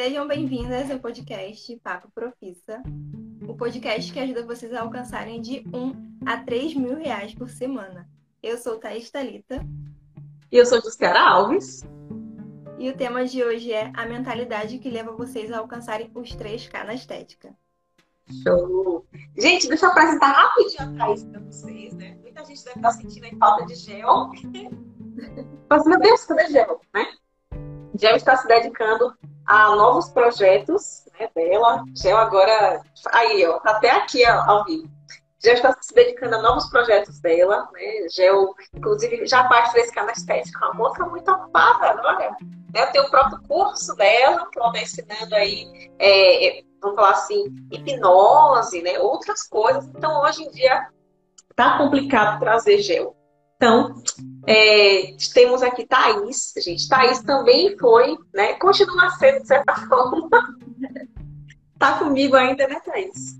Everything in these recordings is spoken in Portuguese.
Sejam bem-vindas ao podcast Papo Profissa, o podcast que ajuda vocês a alcançarem de 1 a 3 mil reais por semana. Eu sou Thaís Talita. E eu sou Justiara Alves. E o tema de hoje é a mentalidade que leva vocês a alcançarem os 3K na estética. Show! Gente, deixa eu apresentar rapidinho a Thaís para vocês, né? Muita gente deve estar sentindo a falta de gel. Mas, meu Deus, cadê gel, né? Gel está se dedicando a novos projetos né, dela. Gel agora, aí, ó, tá até aqui ó, ao vivo. Gel está se dedicando a novos projetos dela, né? Gel, inclusive, já parte frescar na estética. Uma moça muito ocupada, olha. Né? Tem o próprio curso dela, que ela está ensinando aí, é, vamos falar assim, hipnose, né? Outras coisas. Então, hoje em dia, tá complicado trazer gel. Então, é, temos aqui Thaís, gente. Thaís também foi, né? Continua sendo, de certa forma. tá comigo ainda, né, Thaís?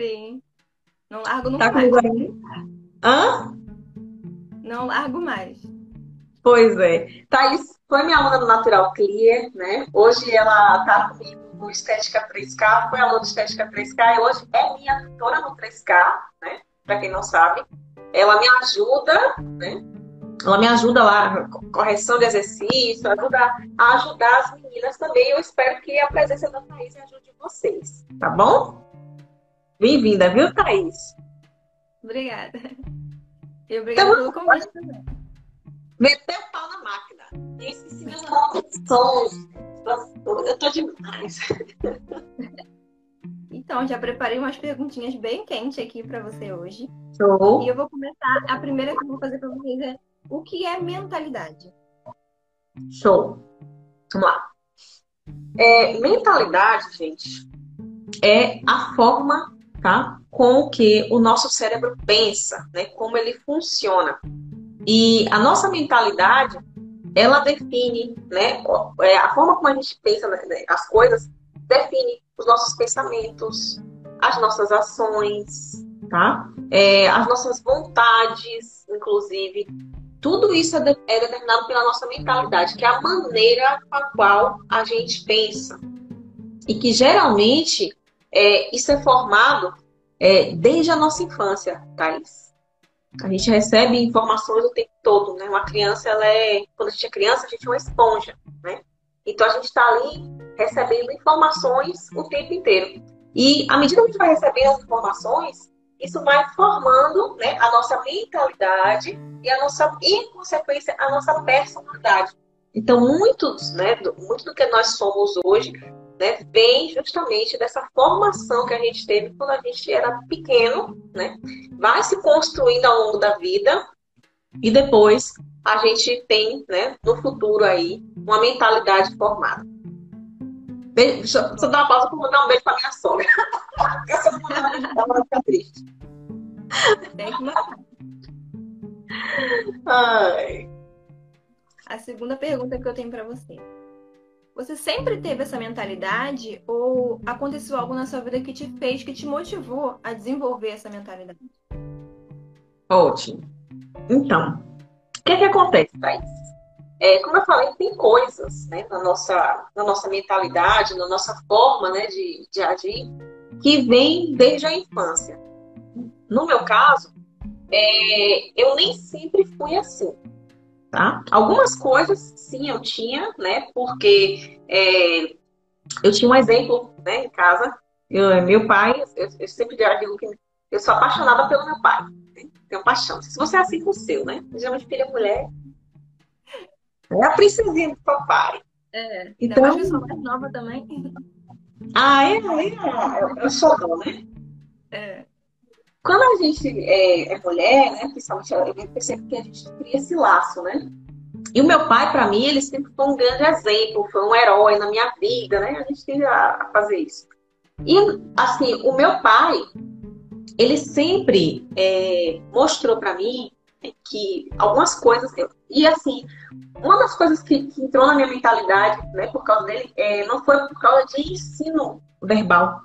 Sim. Não largo nunca tá mais. Comigo ainda? Hã? Não largo mais. Pois é. Thaís foi minha aluna do Natural Clear, né? Hoje ela tá comigo no Estética 3K, foi aluna do Estética 3K e hoje é minha tutora no 3K, né? Pra quem não sabe ela me ajuda, né? Ela me ajuda lá, correção de exercício, ajuda a ajudar as meninas também. Eu espero que a presença da Thaís ajude vocês, tá bom? Bem-vinda, viu, Thaís? Obrigada. E obrigada então, pelo convite também. Meteu o pau na máquina. E esqueci meus sons. Eu tô demais. Então, já preparei umas perguntinhas bem quentes aqui para você hoje. Show. E eu vou começar. A primeira que eu vou fazer para vocês é: o que é mentalidade? Show. Vamos lá. É, mentalidade, gente, é a forma, tá? Com que o nosso cérebro pensa, né? Como ele funciona. E a nossa mentalidade, ela define, né? É, a forma como a gente pensa né, as coisas define os nossos pensamentos, as nossas ações, tá? É, as nossas vontades, inclusive. Tudo isso é, de, é determinado pela nossa mentalidade, que é a maneira com a qual a gente pensa. E que geralmente é, isso é formado é, desde a nossa infância, Thaís. A gente recebe informações o tempo todo, né? Uma criança, ela é. Quando a gente é criança, a gente é uma esponja, né? Então a gente está ali recebendo informações o tempo inteiro. E à medida que a gente vai recebendo as informações, isso vai formando né, a nossa mentalidade e a nossa, e, em consequência, a nossa personalidade. Então, muitos, né, do, muito do que nós somos hoje né, vem justamente dessa formação que a gente teve quando a gente era pequeno, né? Vai se construindo ao longo da vida e depois a gente tem, né, no futuro aí, uma mentalidade formada. Beijo, deixa, eu, eu dar uma pausa para mandar um beijo para minha sogra. Essa ela vai ficar triste. Ai. A segunda pergunta que eu tenho para você. Você sempre teve essa mentalidade ou aconteceu algo na sua vida que te fez, que te motivou a desenvolver essa mentalidade? Ótimo. Então, o que é que acontece, Thaís? É, como eu falei, tem coisas né, na, nossa, na nossa mentalidade, na nossa forma né, de, de agir, que vem desde a infância. No meu caso, é, eu nem sempre fui assim. Tá? Algumas coisas, sim, eu tinha, né? Porque é, eu tinha um exemplo né, em casa. Eu, meu pai, eu, eu sempre digo que eu sou apaixonada pelo meu pai. Né? Tenho paixão. Se você é assim com o seu, né? Geralmente filha mulher, é a princesinha do papai. É, então eu sou mais nova também. Ah, é? É, é o xodó, né? É. Quando a gente é, é mulher, né? Principalmente, eu percebo que a gente cria esse laço, né? E o meu pai, para mim, ele sempre foi um grande exemplo, foi um herói na minha vida, né? A gente tem a fazer isso. E, assim, o meu pai, ele sempre é, mostrou para mim que algumas coisas. E assim, uma das coisas que, que, entrou na minha mentalidade, né, por causa dele, é, não foi por causa de ensino verbal.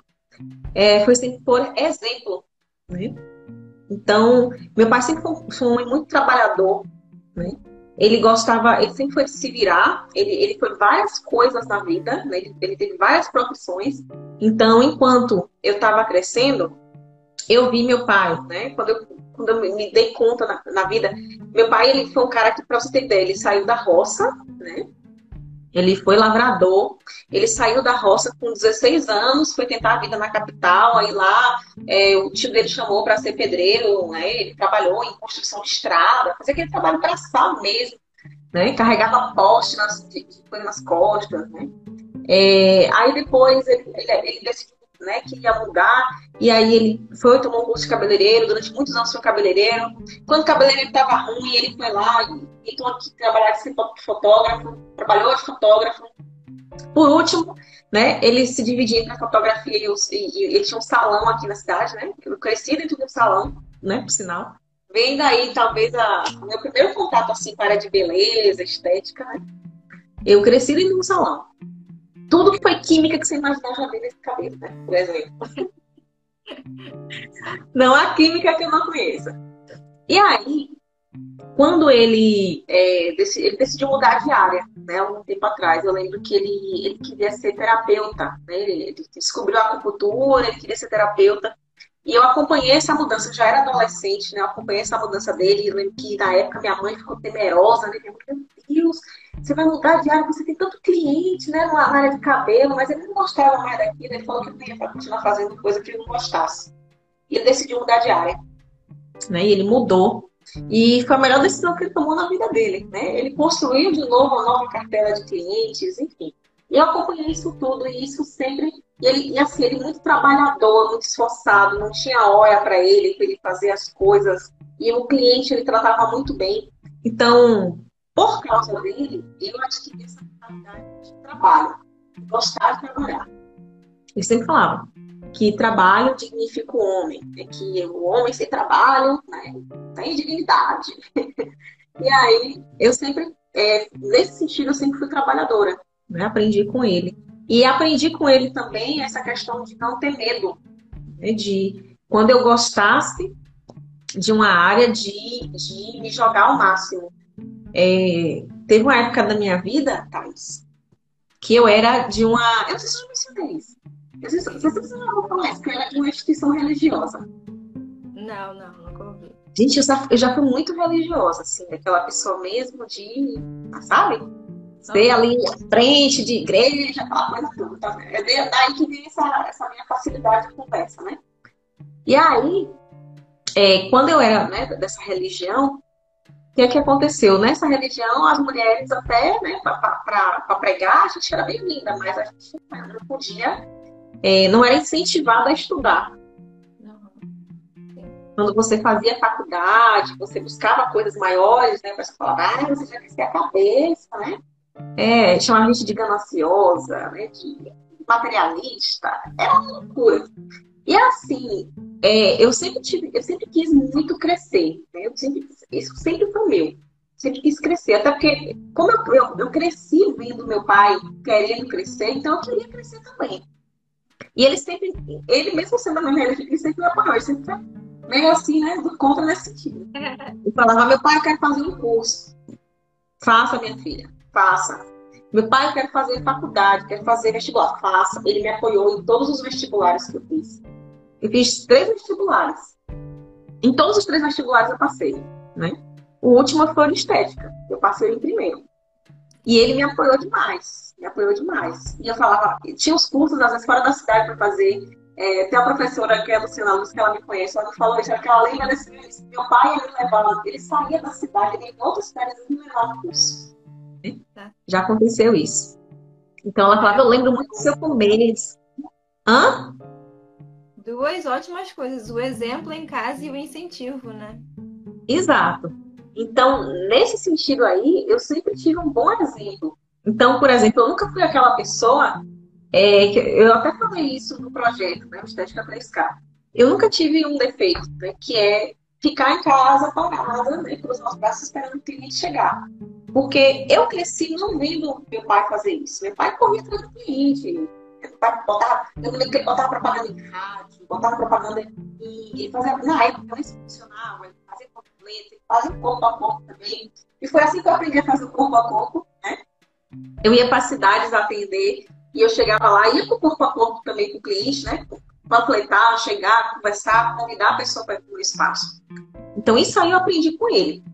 É, foi sempre por exemplo. Né? Então, meu pai sempre foi um homem muito trabalhador. Né? ele gostava, ele sempre foi de se virar, ele, ele foi várias coisas na vida, né? ele, ele teve várias profissões. Então, enquanto eu estava crescendo, eu vi meu pai, né? Quando eu, quando eu me dei conta na, na vida, meu pai ele foi um cara que, para você ter ideia, ele saiu da roça, né? Ele foi lavrador, ele saiu da roça com 16 anos, foi tentar a vida na capital, aí lá é, o tio dele chamou para ser pedreiro, né? ele trabalhou em construção de estrada, fazia aquele trabalho braçal mesmo, né? carregava poste nas, nas costas. Né? É, aí depois ele, ele, ele né, que ia mudar. E aí ele foi, tomou um curso de cabeleireiro, durante muitos anos foi cabeleireiro. Quando o cabeleireiro estava ruim, ele foi lá e então aqui trabalhar de fotógrafo, trabalhou de fotógrafo. Por último, né, ele se dividia entre a fotografia e, os, e, ele tinha um salão aqui na cidade, né? Eu cresci dentro de um salão, né, por sinal. Vem daí, talvez, a, o meu primeiro contato assim, com a área de beleza, estética, né? Eu cresci dentro de um salão. Tudo que foi química que você imaginar já veio nesse cabelo, né? Por exemplo. Não há química que eu não conheça. E aí, quando ele, é, ele decidiu mudar de área, né, um tempo atrás, eu lembro que ele, ele queria ser terapeuta, né, ele, ele descobriu a acupuntura, ele queria ser terapeuta, e eu acompanhei essa mudança, já era adolescente, né, eu acompanhei essa mudança dele, eu lembro que na época minha mãe ficou temerosa, né, meu Deus, você vai mudar de área, você tem tanto cliente, né, na área de cabelo, mas ele não gostava mais daquilo, ele falou que não ia continuar fazendo coisa que ele não gostasse. E ele decidiu mudar de área, né, e ele mudou, e foi a melhor decisão que ele tomou na vida dele, né, ele construiu de novo uma nova cartela de clientes, enfim. Eu acompanhei isso tudo, e isso sempre, e, ele, e assim, ele muito trabalhador, muito esforçado, não tinha hora para ele, para ele fazer as coisas, e o cliente ele tratava muito bem. Então, por causa dele, eu adquiri essa mentalidade de trabalho, de gostar de trabalhar. Ele sempre falava que trabalho dignifica o homem, né? que o homem sem trabalho né? tem dignidade. e aí, eu sempre, é, nesse sentido, eu sempre fui trabalhadora, né? aprendi com ele. E aprendi com ele também essa questão de não ter medo, né? de quando eu gostasse de uma área, de, de me jogar ao máximo. É, teve uma época da minha vida, Thais, que eu era de uma. Eu não sei se eu mencionei isso. Eu sei se já falar isso, que eu era de uma instituição religiosa. Não, não, nunca ouvi. Gente, eu já, eu já fui muito religiosa, assim, aquela pessoa mesmo de. Sabe? Ser ali à frente de igreja, aquela coisa toda. Tá? É daí que vem essa, essa minha facilidade de conversa, né? E aí, é, quando eu era né, dessa religião, o que, é que aconteceu? Nessa religião, as mulheres até, né, para pregar, a gente era bem-vinda, mas a gente não podia, é, não era incentivada a estudar. Quando você fazia faculdade, você buscava coisas maiores, né, para falar, ah, você já crescia a cabeça, né? É, chamava a gente de gananciosa, né, de materialista, era uma loucura. E assim, é, eu sempre tive, eu sempre quis muito crescer, né? Eu sempre, isso sempre foi meu. Sempre quis crescer, até porque como eu, eu, eu cresci vendo meu pai querendo crescer, então eu queria crescer também. E ele sempre, ele mesmo sendo a minha ele sempre me apoiou, ele sempre foi meio assim, né, do contra nesse sentido. Ele falava, meu pai, eu quero fazer um curso. Faça, minha filha, faça. Meu pai, eu quero fazer faculdade, quero fazer vestibular. Faça. Ele me apoiou em todos os vestibulares que eu fiz. Eu fiz três vestibulares. Em todos os três vestibulares eu passei, né? O último foi de estética. Eu passei em primeiro. E ele me apoiou demais. Me apoiou demais. E eu falava, tinha os cursos, às vezes, fora da cidade para fazer. É, tem a professora que é a Luciana Luz, que ela me conhece, ela me falou isso, que ela lembra desse meu pai, ele levava, ele saía da cidade, ele ia em outras cidades e me levava curso. Já aconteceu isso. Então ela falava, eu lembro muito do seu começo. Hã? Duas ótimas coisas, o exemplo em casa e o incentivo, né? Exato. Então, nesse sentido aí, eu sempre tive um bom exemplo. Então, por exemplo, eu nunca fui aquela pessoa, é, eu até falei isso no projeto, né, Estética 3K. Eu nunca tive um defeito, né, que é ficar em casa parada, né, com os meus braços esperando o cliente chegar. Porque eu cresci não vendo meu pai fazer isso. Meu pai corria atrás do cliente. Botava, eu me botava propaganda em rádio, botava propaganda em. Ele fazia, na época isso funcionava, ele fazia panfleto, ele fazia ponto a ponto também. E foi assim que eu aprendi a fazer corpo a corpo, né? Eu ia para cidades atender e eu chegava lá, ia o corpo a corpo também com o cliente, né? Panfletar, chegar, conversar, convidar a pessoa para ir para o espaço. Então, isso aí eu aprendi com ele.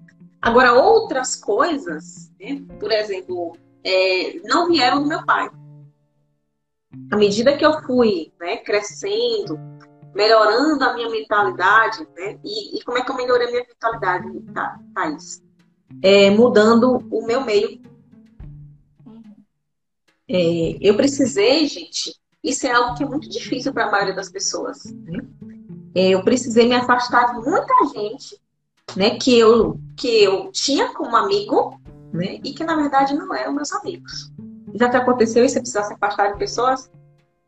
Agora, outras coisas, né? por exemplo, é, não vieram do meu pai. À medida que eu fui né, crescendo, melhorando a minha mentalidade, né? E, e, como é que eu melhorei a minha mentalidade, tá, Thaís? É, mudando o meu meio. É, eu precisei, gente, isso é algo que é muito difícil para a maioria das pessoas. Né? É, eu precisei me afastar de muita gente, né, que eu que eu tinha como amigo, né, e que na verdade não eram meus amigos. Já te aconteceu isso? Você precisar se afastar de pessoas?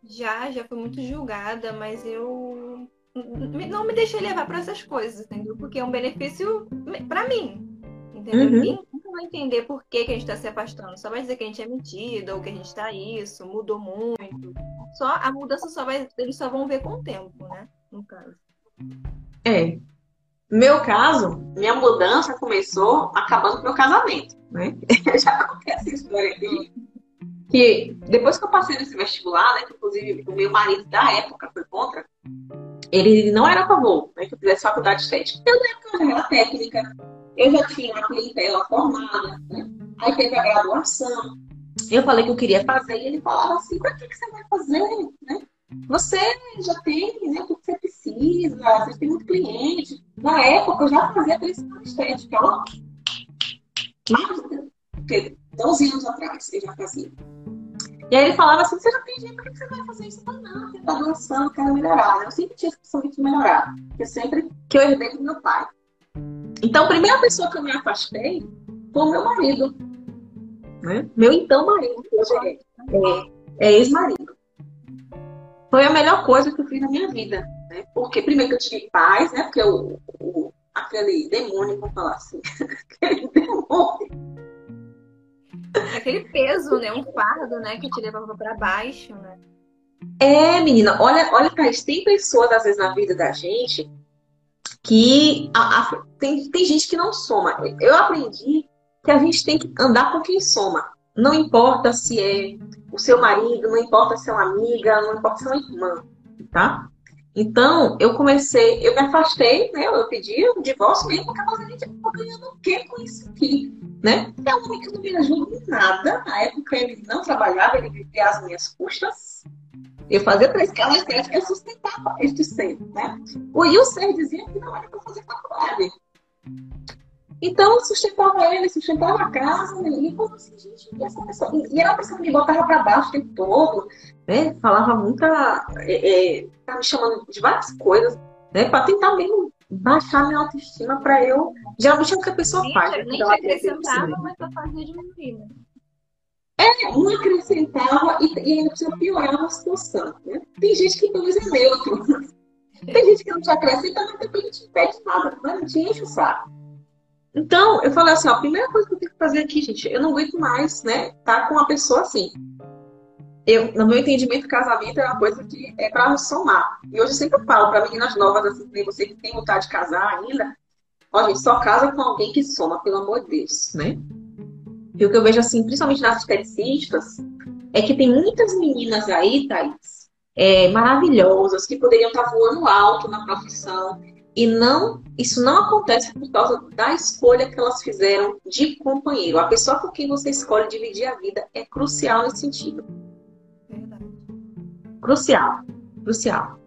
Já, já fui muito julgada, mas eu não me deixei levar para essas coisas, entendeu? Porque é um benefício para mim, entendeu? Uhum. Ninguém vai entender por que, que a gente está se afastando. Só vai dizer que a gente é metida ou que a gente está isso, mudou muito. Só a mudança só vai, eles só vão ver com o tempo, né? No caso. É. Meu caso, minha mudança começou acabando com meu casamento, né? Já acontece essa história aqui que depois que eu passei nesse vestibular, né, que inclusive o meu marido da época foi contra, ele não era a favor né, que eu fizesse faculdade de estética. Eu na época já era técnica, eu já tinha uma clientela formada, né? aí teve a graduação. Eu falei que eu queria fazer e ele falava assim, para que, que você vai fazer? Né? Você já tem né, tudo que você precisa, você tem muito cliente. Na época eu já fazia principal estética, ó. Mais de 12 anos atrás eu já fazia. E aí ele falava assim, você já tem dinheiro, por que você vai fazer isso? Eu não, eu tá lançando, quero melhorar. Eu sempre tinha essa de melhorar. Porque sempre que eu herdei do meu pai. Então, a primeira pessoa que eu me afastei foi o meu marido. Né? Meu então marido, que hoje é, é, é ex-marido. Foi a melhor coisa que eu fiz na minha vida. Né? Porque primeiro que eu tive paz, né? Porque o aquele demônio, vamos falar assim, aquele demônio Aquele peso, né? Um fardo, né? Que te levava para baixo, né? É, menina, olha, olha, Thaís, tem pessoas, às vezes, na vida da gente que a, a, tem, tem gente que não soma. Eu aprendi que a gente tem que andar com quem soma. Não importa se é o seu marido, não importa se é uma amiga, não importa se é uma irmã, tá? Então, eu comecei, eu me afastei, né? Eu pedi um divórcio mesmo, porque eu falei, gente, eu ganhando o quê com isso aqui? né? É um homem que não me ajuda em nada. Na época ele não trabalhava, ele vivia às minhas custas. Eu fazia para escala estética e sustentava este ser, né? O e o ser dizia que não era para fazer faculdade. Então, eu sustentava ele, sustentava a casa, né? e falou assim, gente, e essa pessoa... E era uma pessoa que me botava para baixo o tempo todo, né? Falava muita... É, é, me chamando de várias coisas, né? Para tentar mesmo baixar minha autoestima para eu. Geralmente é o que a pessoa Sim, faz. Nem te acrescentava, mas só fazia diminuir. Né? É, um acrescentava e, e ainda precisa piorar a situação. Né? Tem gente que pelo menos é neutro. Tem gente que não te acrescenta, mas também não te impede nada, não te enche o saco. Então, eu falei assim, ó, a primeira coisa que eu tenho que fazer aqui, gente, eu não aguento mais, né, tá com uma pessoa assim eu, no meu entendimento, casamento é uma coisa que é para somar. E hoje eu sempre falo para meninas novas, assim, que você que tem vontade de casar ainda, gente, só casa com alguém que soma, pelo amor de Deus, né? E o que eu vejo, assim, principalmente nas esteticistas, é que tem muitas meninas aí, Thaís, é, maravilhosas, que poderiam estar voando alto na profissão, e não, isso não acontece por causa da escolha que elas fizeram de companheiro. A pessoa com quem você escolhe dividir a vida é crucial nesse sentido. Crucial. Crucial.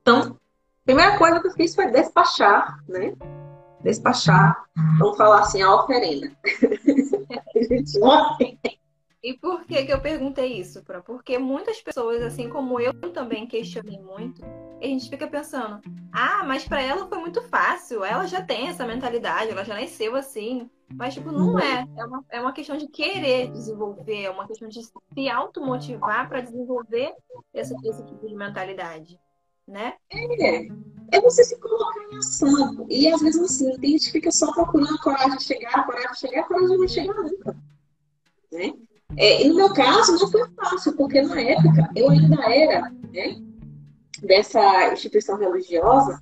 Então, a primeira coisa que eu fiz foi despachar, né? Despachar, vamos falar assim, a oferenda. e por que, que eu perguntei isso? Porque muitas pessoas, assim como eu também questionei muito, a gente fica pensando, ah, mas para ela foi muito fácil, ela já tem essa mentalidade, ela já nasceu assim. Mas, tipo, não é. É uma, é uma questão de querer desenvolver, é uma questão de se automotivar para desenvolver esse, esse tipo de mentalidade, né? É. É você se colocar em ação. E às vezes, assim, tem gente que fica só procurando a coragem de chegar, coragem de chegar, coragem não vai chegar nunca. Né? É, e no meu caso, não foi fácil, porque na época eu ainda era né, dessa instituição religiosa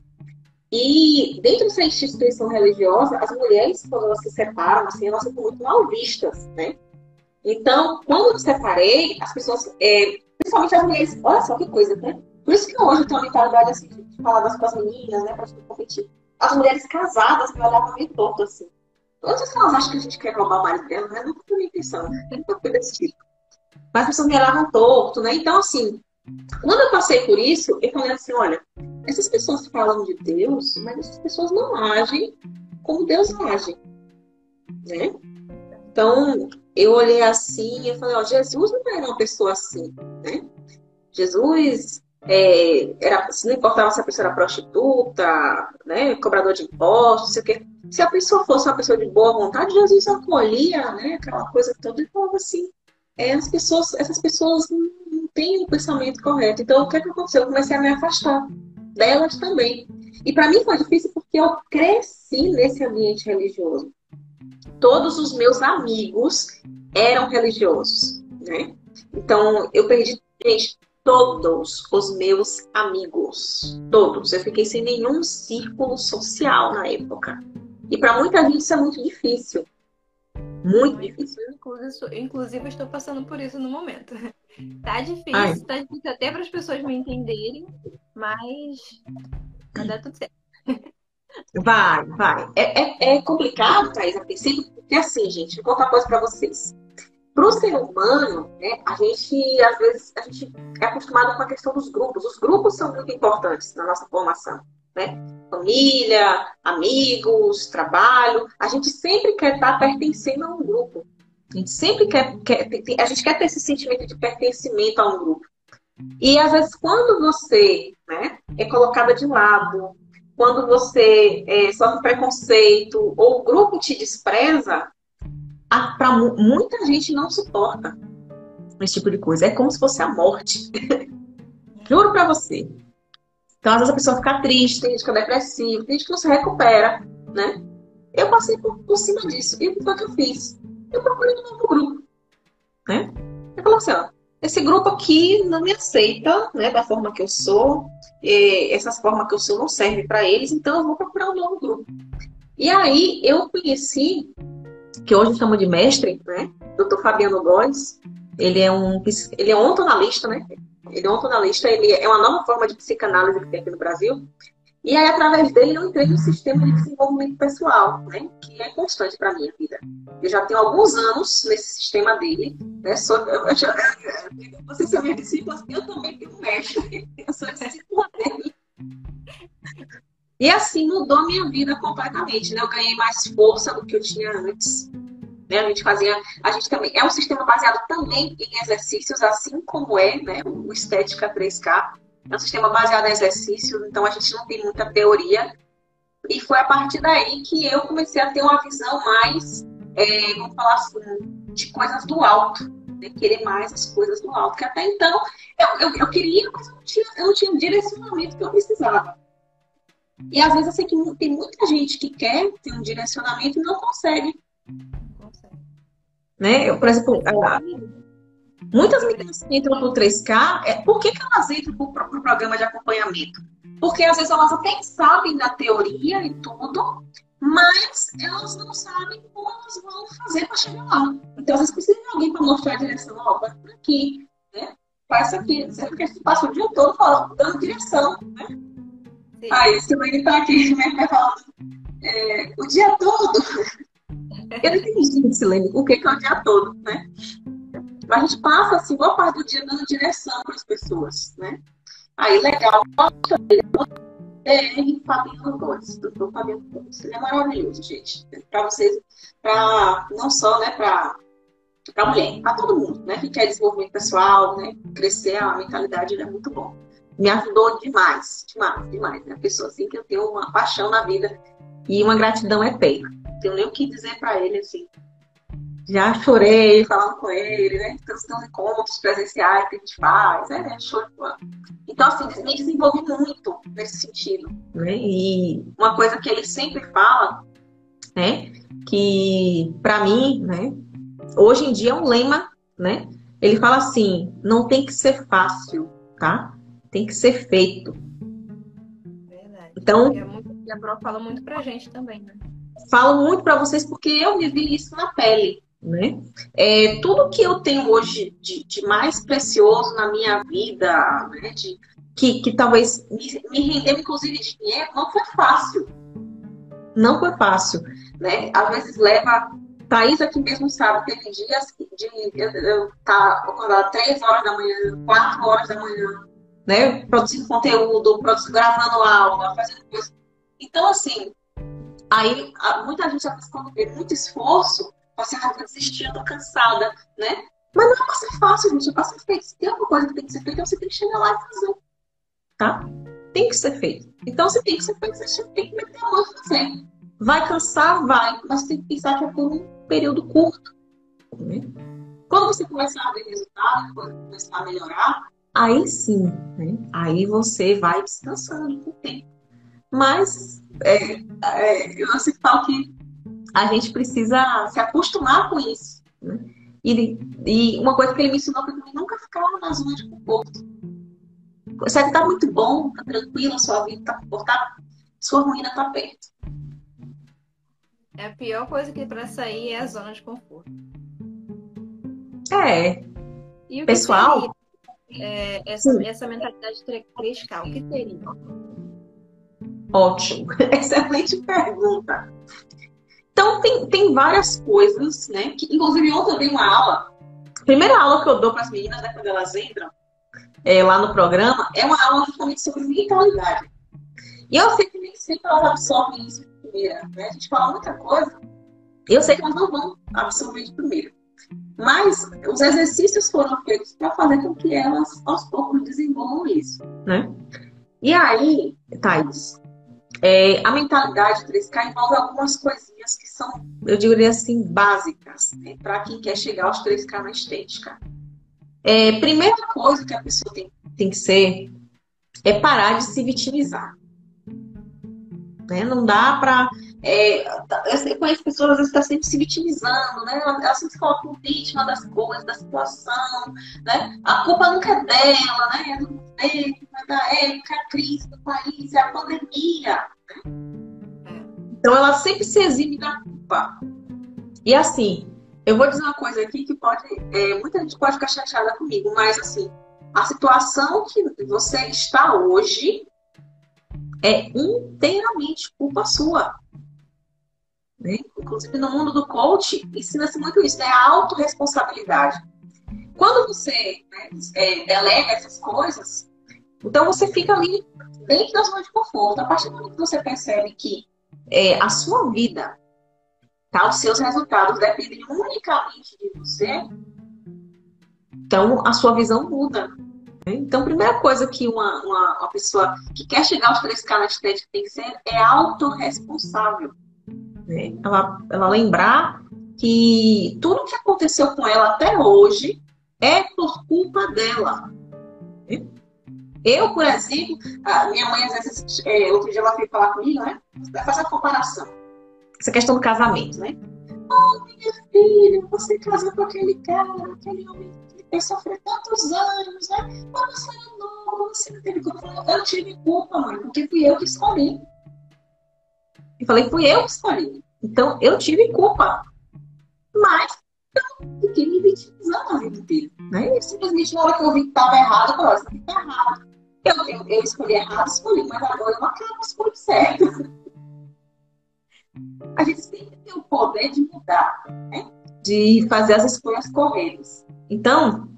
E dentro dessa instituição religiosa, as mulheres, quando elas se separam, assim, elas são muito mal vistas, né? Então, quando eu me separei, as pessoas, é, principalmente as mulheres, olha só que coisa, né? Por isso que hoje eu tenho uma mentalidade assim, de falar das com as meninas, né, pra gente competir. As mulheres casadas me olhavam meio torto, assim. Não se elas acham que a gente quer roubar marido dela, mas nunca foi minha intenção, nunca foi desse tipo. Mas as pessoas me olhavam torto, né? Então, assim, quando eu passei por isso, eu falei assim, olha, essas pessoas falam de Deus, mas essas pessoas não agem como Deus age, né? Então, eu olhei assim e falei, ó, Jesus não era uma pessoa assim, né? Jesus é, era, não importava se a pessoa era prostituta, né, cobrador de impostos, sei o quê. Se a pessoa fosse uma pessoa de boa vontade, Jesus acolhia, né, aquela coisa toda e falava assim, é, as pessoas, essas pessoas não, têm o pensamento correto. Então, o que, é que aconteceu? Eu comecei a me afastar delas também. E para mim foi difícil porque eu cresci nesse ambiente religioso todos os meus amigos eram religiosos, né? Então, eu perdi, gente, todos os meus amigos. Todos. Eu fiquei sem nenhum círculo social na época. E para muita gente isso é muito difícil. Muito difícil. Inclusive, inclusive, estou passando por isso no momento. Tá difícil, Ai. tá difícil até para as pessoas me entenderem, mas vai dar tudo certo. Vai, vai. É, é, é complicado, Thaís, a princípio, porque assim, gente, vou contar uma coisa para vocês. Para o ser humano, né, a gente, às vezes, a gente é acostumado com a questão dos grupos. Os grupos são muito importantes na nossa formação. Né? Família, amigos, trabalho. A gente sempre quer estar pertencendo a um grupo. A gente sempre quer, quer a gente quer ter esse sentimento de pertencimento a um grupo. E às vezes, quando você né, é colocada de lado, quando você é, sofre preconceito ou o grupo te despreza, para muita gente não suporta esse tipo de coisa. É como se fosse a morte. Juro para você. Então, às vezes a pessoa fica triste, tem gente que é depressiva, tem gente que não se recupera, né? Eu passei por, por cima disso. E o que eu fiz? Eu procurei um novo grupo, né? Eu falei assim, ó, esse grupo aqui não me aceita, né, da forma que eu sou, essas formas que eu sou não servem para eles, então eu vou procurar um novo grupo. E aí eu conheci, que hoje chamo de mestre, né, Dr. Fabiano Góes, ele é um ele é ontonalista, né? Ele é ontonalista, ele é uma nova forma de psicanálise que tem aqui no Brasil. E aí, através dele, eu entrei no sistema de desenvolvimento pessoal, né? Que é constante para minha vida. Eu já tenho alguns anos nesse sistema dele, né? Sou, eu, eu, eu, vocês são minha discípula, eu também tenho um mestre. Eu sou discípula dele. E assim mudou minha vida completamente, né? Eu ganhei mais força do que eu tinha antes. Né? A gente fazia, a gente também é um sistema baseado também em exercícios, assim como é, né? O Estética 3K é um sistema baseado em exercícios, então a gente não tem muita teoria. E foi a partir daí que eu comecei a ter uma visão mais, é, vamos falar assim, de coisas do alto. Né? Querer mais as coisas do alto. Que até então eu, eu, eu queria, mas eu não, tinha, eu não tinha o direcionamento que eu precisava. E às vezes eu sei que tem muita gente que quer ter um direcionamento e não consegue. Né? Eu, por exemplo, Muitas meninas que entram para o 3K, é, por que, que elas entram para o pro programa de acompanhamento? Porque às vezes elas até sabem da teoria e tudo, mas elas não sabem como elas vão fazer para chegar lá. Então, às vezes precisa de alguém para mostrar a direção, ó, vai por aqui, né? Faz aqui. Sempre que a gente passa o dia todo falando, dando direção, né? Sim. Aí, Silene está aqui, falando é, o dia todo. Eu não entendi, Silene, o que, é o dia todo, né? Mas a gente passa, assim, boa parte do dia dando direção para as pessoas, né? Aí, legal. DR Fabiano Gomes, doutor Fabiano Gomes. Ele é maravilhoso, gente. Para vocês, para não só, né, para para mulher, para todo mundo, né, que quer desenvolvimento pessoal, né, crescer a mentalidade, ele é muito bom. Me ajudou demais, demais, demais. É né? uma pessoa assim que eu tenho uma paixão na vida e uma gratidão eterna. Não tenho nem o que dizer para ele assim já chorei falando com ele, né? Então, encontros presenciais que a gente faz, né? show Então, assim, me desenvolvi muito nesse sentido. Né? E uma coisa que ele sempre fala, né? Que para mim, né? Hoje em dia é um lema, né? Ele fala assim: não tem que ser fácil, tá? Tem que ser feito. Verdade. Então, é E a Pro fala muito pra gente também, né? Falo muito para vocês porque eu vivi isso na pele. Né? É, tudo que eu tenho hoje de, de mais precioso na minha vida, né, de, que, que talvez me, me rendeu inclusive de dinheiro, não foi fácil. Não foi fácil. Né? Às vezes leva. Thaís aqui mesmo sabe, teve dias de eu, eu tá acordada três horas da manhã, quatro horas da manhã, né? Produzindo conteúdo, produzindo, gravando aula, fazendo coisa. Então, assim, aí muita gente, quando vê muito esforço, você acaba desistindo, cansada, né? Mas não é pra ser fácil, gente, é pra ser feito. Se tem alguma coisa que tem que ser feita, você tem que chegar lá e fazer. Tá? Tem que ser feito. Então, se tem que ser feito, você tem que meter a mão e fazer. Vai cansar? Vai. Mas tem que pensar que é por um período curto. Né? Quando você começar a ver resultado, quando começar a melhorar, aí sim, né? aí você vai descansando com o tempo. Mas é, é, eu sempre falo que a gente precisa se acostumar com isso. Né? E, e, uma coisa que ele me ensinou foi que nunca ficar na zona de conforto. Você está muito bom, está tranquilo, sua vida está confortável, sua ruína está perto. É a pior coisa que para sair é a zona de conforto. É. Pessoal? É, essa, essa mentalidade triscal, o que seria? Ótimo. Excelente pergunta. Então, tem, tem várias coisas, né? Que, inclusive, ontem eu dei uma aula. A primeira aula que eu dou para as meninas, né, quando elas entram é, lá no programa, é uma aula justamente sobre mentalidade. E eu sei que nem sempre elas absorvem isso de primeira. Né? A gente fala muita coisa, e eu sei que elas não vão absorver de primeira. Mas os exercícios foram feitos para fazer com que elas, aos poucos, desenvolvam isso. Né? E aí, Thaís, é, a mentalidade 3K envolve algumas coisinhas que são, eu diria assim, básicas né, para quem quer chegar aos 3K na estética. É, primeira coisa que a pessoa tem, tem que ser é parar de se vitimizar. Né? Não dá para. É, eu conheço pessoas às vezes estão tá sempre se vitimizando, né? Ela sempre se coloca como vítima das coisas, da situação, né? A culpa nunca é dela, né? É do governo, é da época, é a crise do país, é a pandemia. Então ela sempre se exime da culpa. E assim, eu vou dizer uma coisa aqui que pode. É, muita gente pode ficar chateada comigo, mas assim, a situação que você está hoje é inteiramente culpa sua. Né? Inclusive no mundo do coach, ensina-se muito isso, né? A autorresponsabilidade. Quando você né, é, delega essas coisas, então você fica ali dentro da zona de conforto. A partir do momento que você percebe que é, a sua vida, tá, os seus resultados dependem unicamente de você, então a sua visão muda. Então, a primeira coisa que uma, uma, uma, pessoa que quer chegar aos 3K na estética tem que ser é autorresponsável. Né? Ela, ela lembrar que tudo que aconteceu com ela até hoje é por culpa dela. Né? Eu, por exemplo, minha mãe, às vezes, é, outro dia ela veio falar comigo, né? Fazer a comparação. Essa questão do casamento, né? Oh, minha filha, você casou com aquele cara, aquele homem eu sofri tantos anos, né? Mas você é novo, você não teve culpa. Eu tive culpa, mãe, porque fui eu que escolhi. Eu falei, fui eu que escolhi. Então, eu tive culpa. Mas eu fiquei me vitimizando a vida inteira. Né? E simplesmente na hora que eu vi que estava errado, eu falei, isso está errado. Eu, eu, eu, escolhi errado, escolhi, mas agora eu acabo escolhi certo. A gente sempre tem o poder de mudar, né? de fazer as escolhas corretas. Então,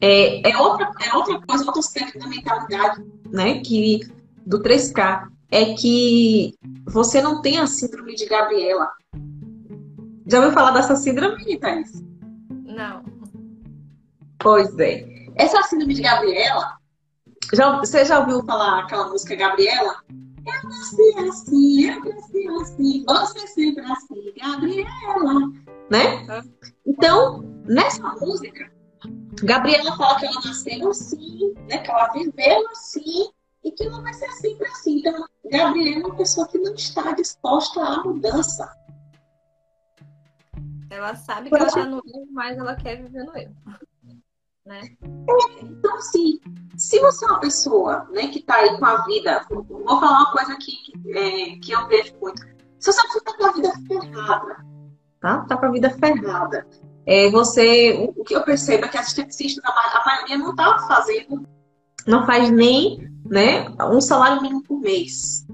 é, é, outra, é outra coisa, outro aspecto da mentalidade, né, que, do 3K, é que você não tem a síndrome de Gabriela. Já ouviu falar dessa síndrome, Thaís? Não. Pois é. Essa síndrome de Gabriela, já, você já ouviu falar aquela música Gabriela? Eu nasci assim, eu nasci assim, você sempre assim, Gabriela, né? Então, nessa música, Gabriela fala que ela nasceu assim, né? Que ela viveu assim e que ela vai ser sempre assim. Então, Gabriela é uma pessoa que não está disposta à mudança. Ela sabe que ela está no erro, mas ela quer viver no erro. né? É, então, assim, se você é uma pessoa né, que está aí com a vida, vou falar uma coisa aqui que, é, que eu vejo muito. Se você está com a vida ferrada, tá? Tá com a vida ferrada. É, você, o que eu percebo é que as esteticistas, a maioria não está fazendo, não faz nem né, um salário mínimo por mês,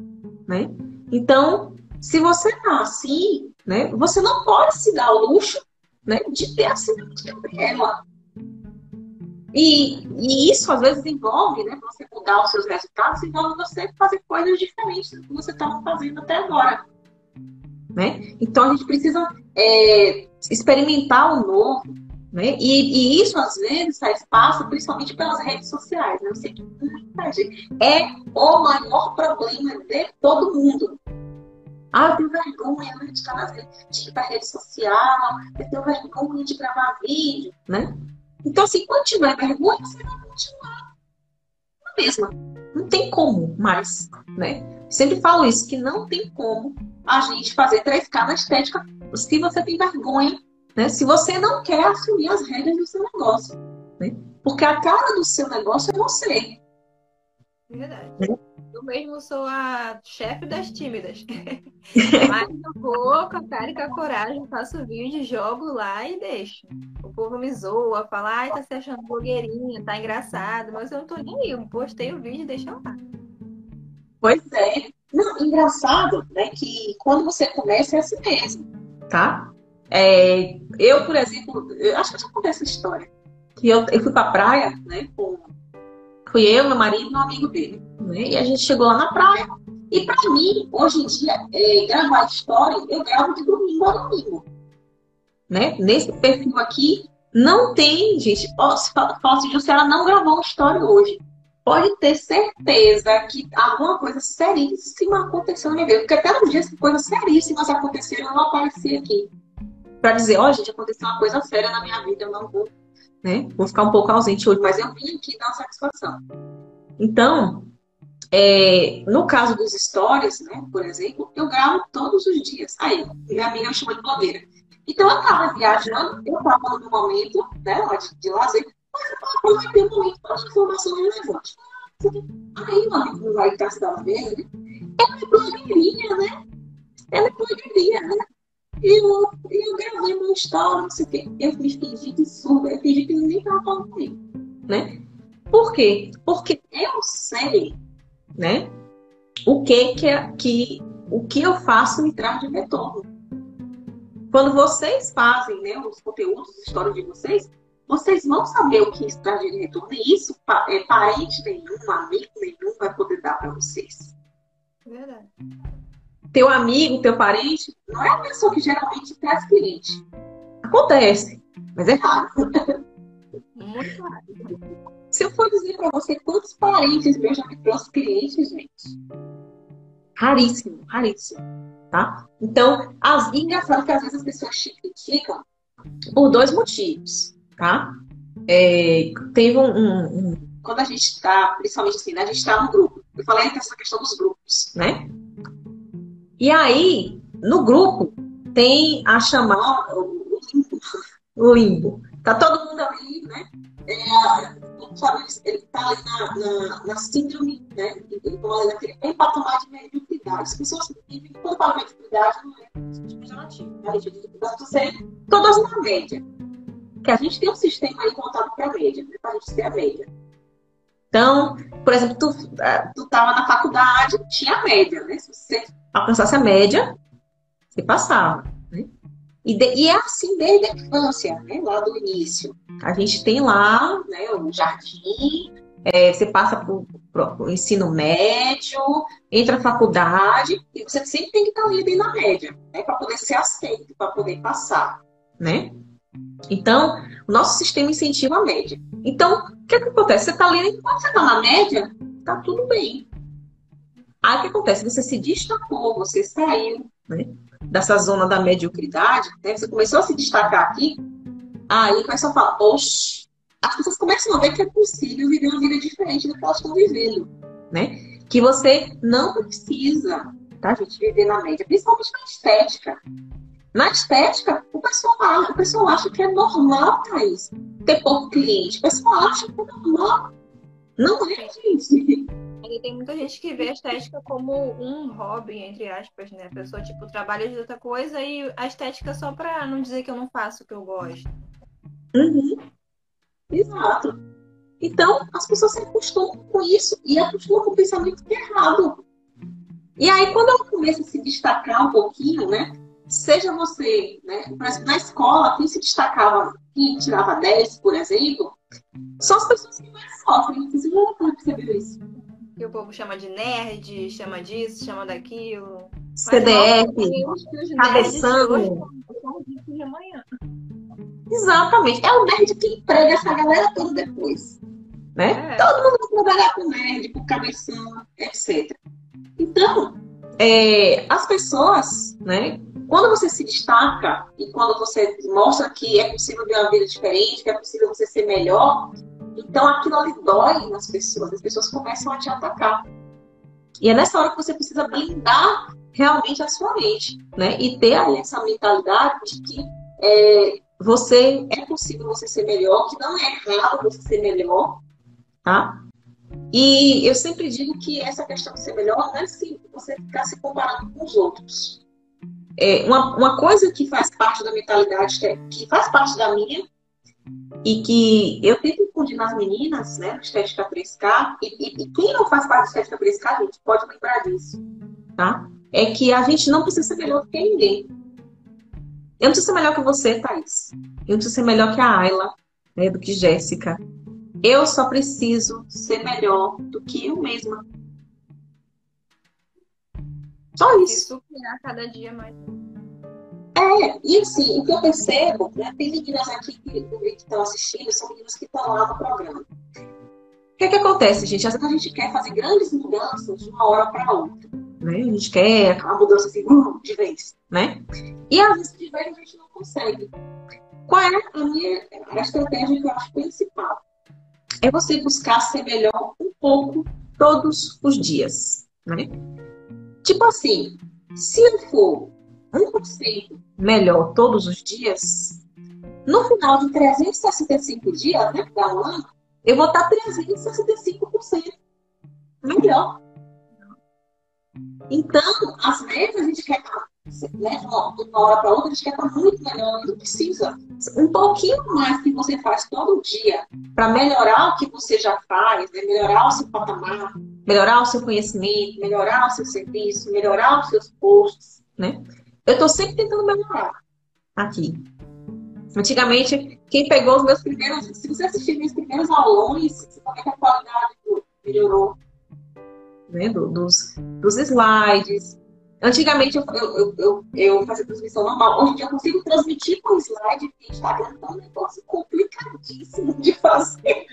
né? Então, se você tá assim, né, você não pode se dar o luxo né, de ter de Gabriela. E, e isso às vezes envolve, né, você mudar os seus resultados, envolve você fazer coisas diferentes do que você estava fazendo até agora. Né? Então a gente precisa é, experimentar o novo, né? E, e, isso às vezes faz passo principalmente pelas redes sociais. Né? Eu sei que muita gente é o maior problema de todo mundo. Ah, eu tenho vergonha né, de, estar nas redes, de ir para rede social, eu tenho vergonha de gravar vídeo, né? Então, assim, quando tiver vergonha, você vai continuar na mesma. Não tem como mais, né? Sempre falo isso, que não tem como a gente fazer 3K na estética se você tem vergonha, né? Se você não quer assumir as regras do seu negócio, né? Porque a cara do seu negócio é você. Verdade. Né? Eu mesmo sou a chefe das tímidas. Mas eu vou com a cara e com a coragem, faço vídeo, jogo lá e deixo. O povo me zoa, fala, ai, tá se achando blogueirinha, tá engraçado, mas eu não tô nem aí. Eu postei o vídeo e deixei lá. Pois é. Não, engraçado, né, que quando você começa é assim mesmo, tá? É, eu, por exemplo, eu acho que eu já contei essa história. Que eu, eu fui pra praia, né, com Fui eu, meu marido e um amigo dele. Né? E a gente chegou lá na praia. E para mim, hoje em dia, é, gravar história, eu gravo de domingo a domingo. Né? Nesse perfil aqui, não tem, gente. Fácil de ela não gravou uma história hoje. Pode ter certeza que alguma coisa seríssima aconteceu na minha vida. Porque até dias que coisas seríssimas aconteceram, eu não apareci aqui. Para dizer, ó, oh, gente, aconteceu uma coisa séria na minha vida, eu não vou né? Vou ficar um pouco ausente hoje, mas eu vim aqui dar uma satisfação. Então, é, no caso dos stories, né, por exemplo, eu gravo todos os dias. Aí, minha amiga me chamou de blogueira. Então, eu estava viajando, eu estava no momento né, de, de lazer, mas eu estava vai ter um momento para informação relevante. Aí, uma amiga vai estar se ela é blogueirinha, né? Ela é blogueirinha, né? E eu, eu gravei uma história, não sei o quê. Eu me fingi de surda, eu fingi que ninguém estava falando comigo. Né? Por quê? Porque eu sei, né? O que que, é, que o que eu faço me traz de retorno. Quando vocês fazem né, os conteúdos, as histórias de vocês, vocês vão saber o que traz de retorno. E isso, é, parente nenhum, amigo nenhum vai poder dar para vocês. Verdade teu amigo, teu parente, não é a pessoa que geralmente traz cliente. Acontece, mas é raro. Muito raro. Se eu for dizer para você quantos parentes meus já me trouxe clientes, gente, raríssimo, raríssimo, tá? Então, as, engraçado que às vezes as pessoas te criticam por dois motivos, tá? É, teve um, um, um, Quando a gente está, principalmente assim, né, a gente está no grupo. Eu falei dessa questão dos grupos, né? E aí, no grupo, tem a chamar o limbo. Tá todo mundo ali, né? É, ele tá ali na, na, na síndrome, né? Naquele bem patamar de mediocridade. As pessoas que quando falam mediocridade, não é pejorativo. A gente diz todas na média. Que a gente tem um sistema aí voltado para a média, né? para a gente ser a média. Então, por exemplo, tu, eh, tu tava na faculdade, tinha média, né? Se você alcançasse a média, você passava. Né? E, de, e, é assim desde a infância, né? lá do início. A gente tem lá né, o jardim, é, você passa para o ensino médio, entra na faculdade, e você sempre tem que estar ali dentro da média, né? para poder ser aceito, para poder passar. Né? Então, o nosso sistema incentiva a média. Então, o que, é que acontece? Você está ali, enquanto você está na média, está tudo bem. Aí o que acontece? Você se destacou, você saiu né, dessa zona da mediocridade, né, você começou a se destacar aqui, aí começou a falar, oxe, as pessoas começam a ver que é possível viver uma vida diferente do que elas estão vivendo, né? Que você não precisa, tá, gente, viver na média, principalmente na estética. Na estética, o pessoal, o pessoal acha que é normal, Thaís, ter pouco cliente. O pessoal acha que é normal. Não é, gente. Ainda tem muita gente que vê a estética como um hobby, entre aspas, né? A pessoa, tipo, trabalha de outra coisa e a estética só pra não dizer que eu não faço o que eu gosto. Uhum. Exato. Então, as pessoas se acostumam com isso e acostumam com o pensamento errado. E aí, quando ela começa a se destacar um pouquinho, né? Seja você, né? Na escola, quem se destacava, quem tirava 10, por exemplo, são as pessoas que mais sofrem. Vocês já isso? Que o povo chama de nerd, chama disso, chama daquilo. CDF, cabeção. Exatamente. É o nerd que emprega essa galera toda depois. Né? É. Todo mundo vai trabalhar com nerd, com cabeção, etc. Então, é, as pessoas, né? Quando você se destaca e quando você mostra que é possível ter uma vida diferente, que é possível você ser melhor, então aquilo ali dói nas pessoas, as pessoas começam a te atacar. E é nessa hora que você precisa blindar realmente a sua mente, né? E ter aí essa mentalidade de que é, você é possível você ser melhor, que não é errado você ser melhor, tá? E eu sempre digo que essa questão de ser melhor não é assim, você ficar se comparando com os outros. É, uma, uma coisa que faz parte da mentalidade, que, é, faz parte da minha, e que eu tento infundir nas meninas, né, Estética 3K, e, e, e, quem não faz parte do Estética 3K, gente, pode lembrar disso, tá? É que a gente não precisa ser melhor do que ninguém. Eu não preciso ser melhor que você, Thaís. Eu não preciso ser melhor que a Ayla, né, do que Jéssica. Eu só preciso ser melhor do que eu mesma. Só isso. Superar cada dia mais. É, e assim, o que eu percebo, né, tem meninas aqui que, que estão assistindo, são meninas que estão lá no programa. O que, é que acontece, gente? Às vezes a gente quer fazer grandes mudanças de uma hora para outra. Né? A gente quer aquela mudança assim, uh, de vez. Né? E às vezes de vez a gente não consegue. Qual é a minha a estratégia que eu acho principal? É você buscar ser melhor um pouco todos os dias. Né? Tipo assim, se eu for 1% melhor todos os dias, no final de 365 dias, né, da um ano, eu vou estar 365% melhor. Então, às vezes a gente quer né, de uma hora para outra, a gente quer estar muito melhor, não precisa. Um pouquinho mais que você faz todo dia para melhorar o que você já faz, né, melhorar o seu patamar, melhorar o seu conhecimento, melhorar o seu serviço, melhorar os seus posts, né? Eu estou sempre tentando melhorar aqui. Antigamente, quem pegou os meus primeiros. Se você assistir meus primeiros aulões, você vai ver que a qualidade melhorou. Né? Do, dos, dos slides. Antigamente eu, eu, eu, eu, fazia transmissão normal. Dia eu consigo transmitir com slide de Instagram, então é um negócio complicadíssimo de fazer.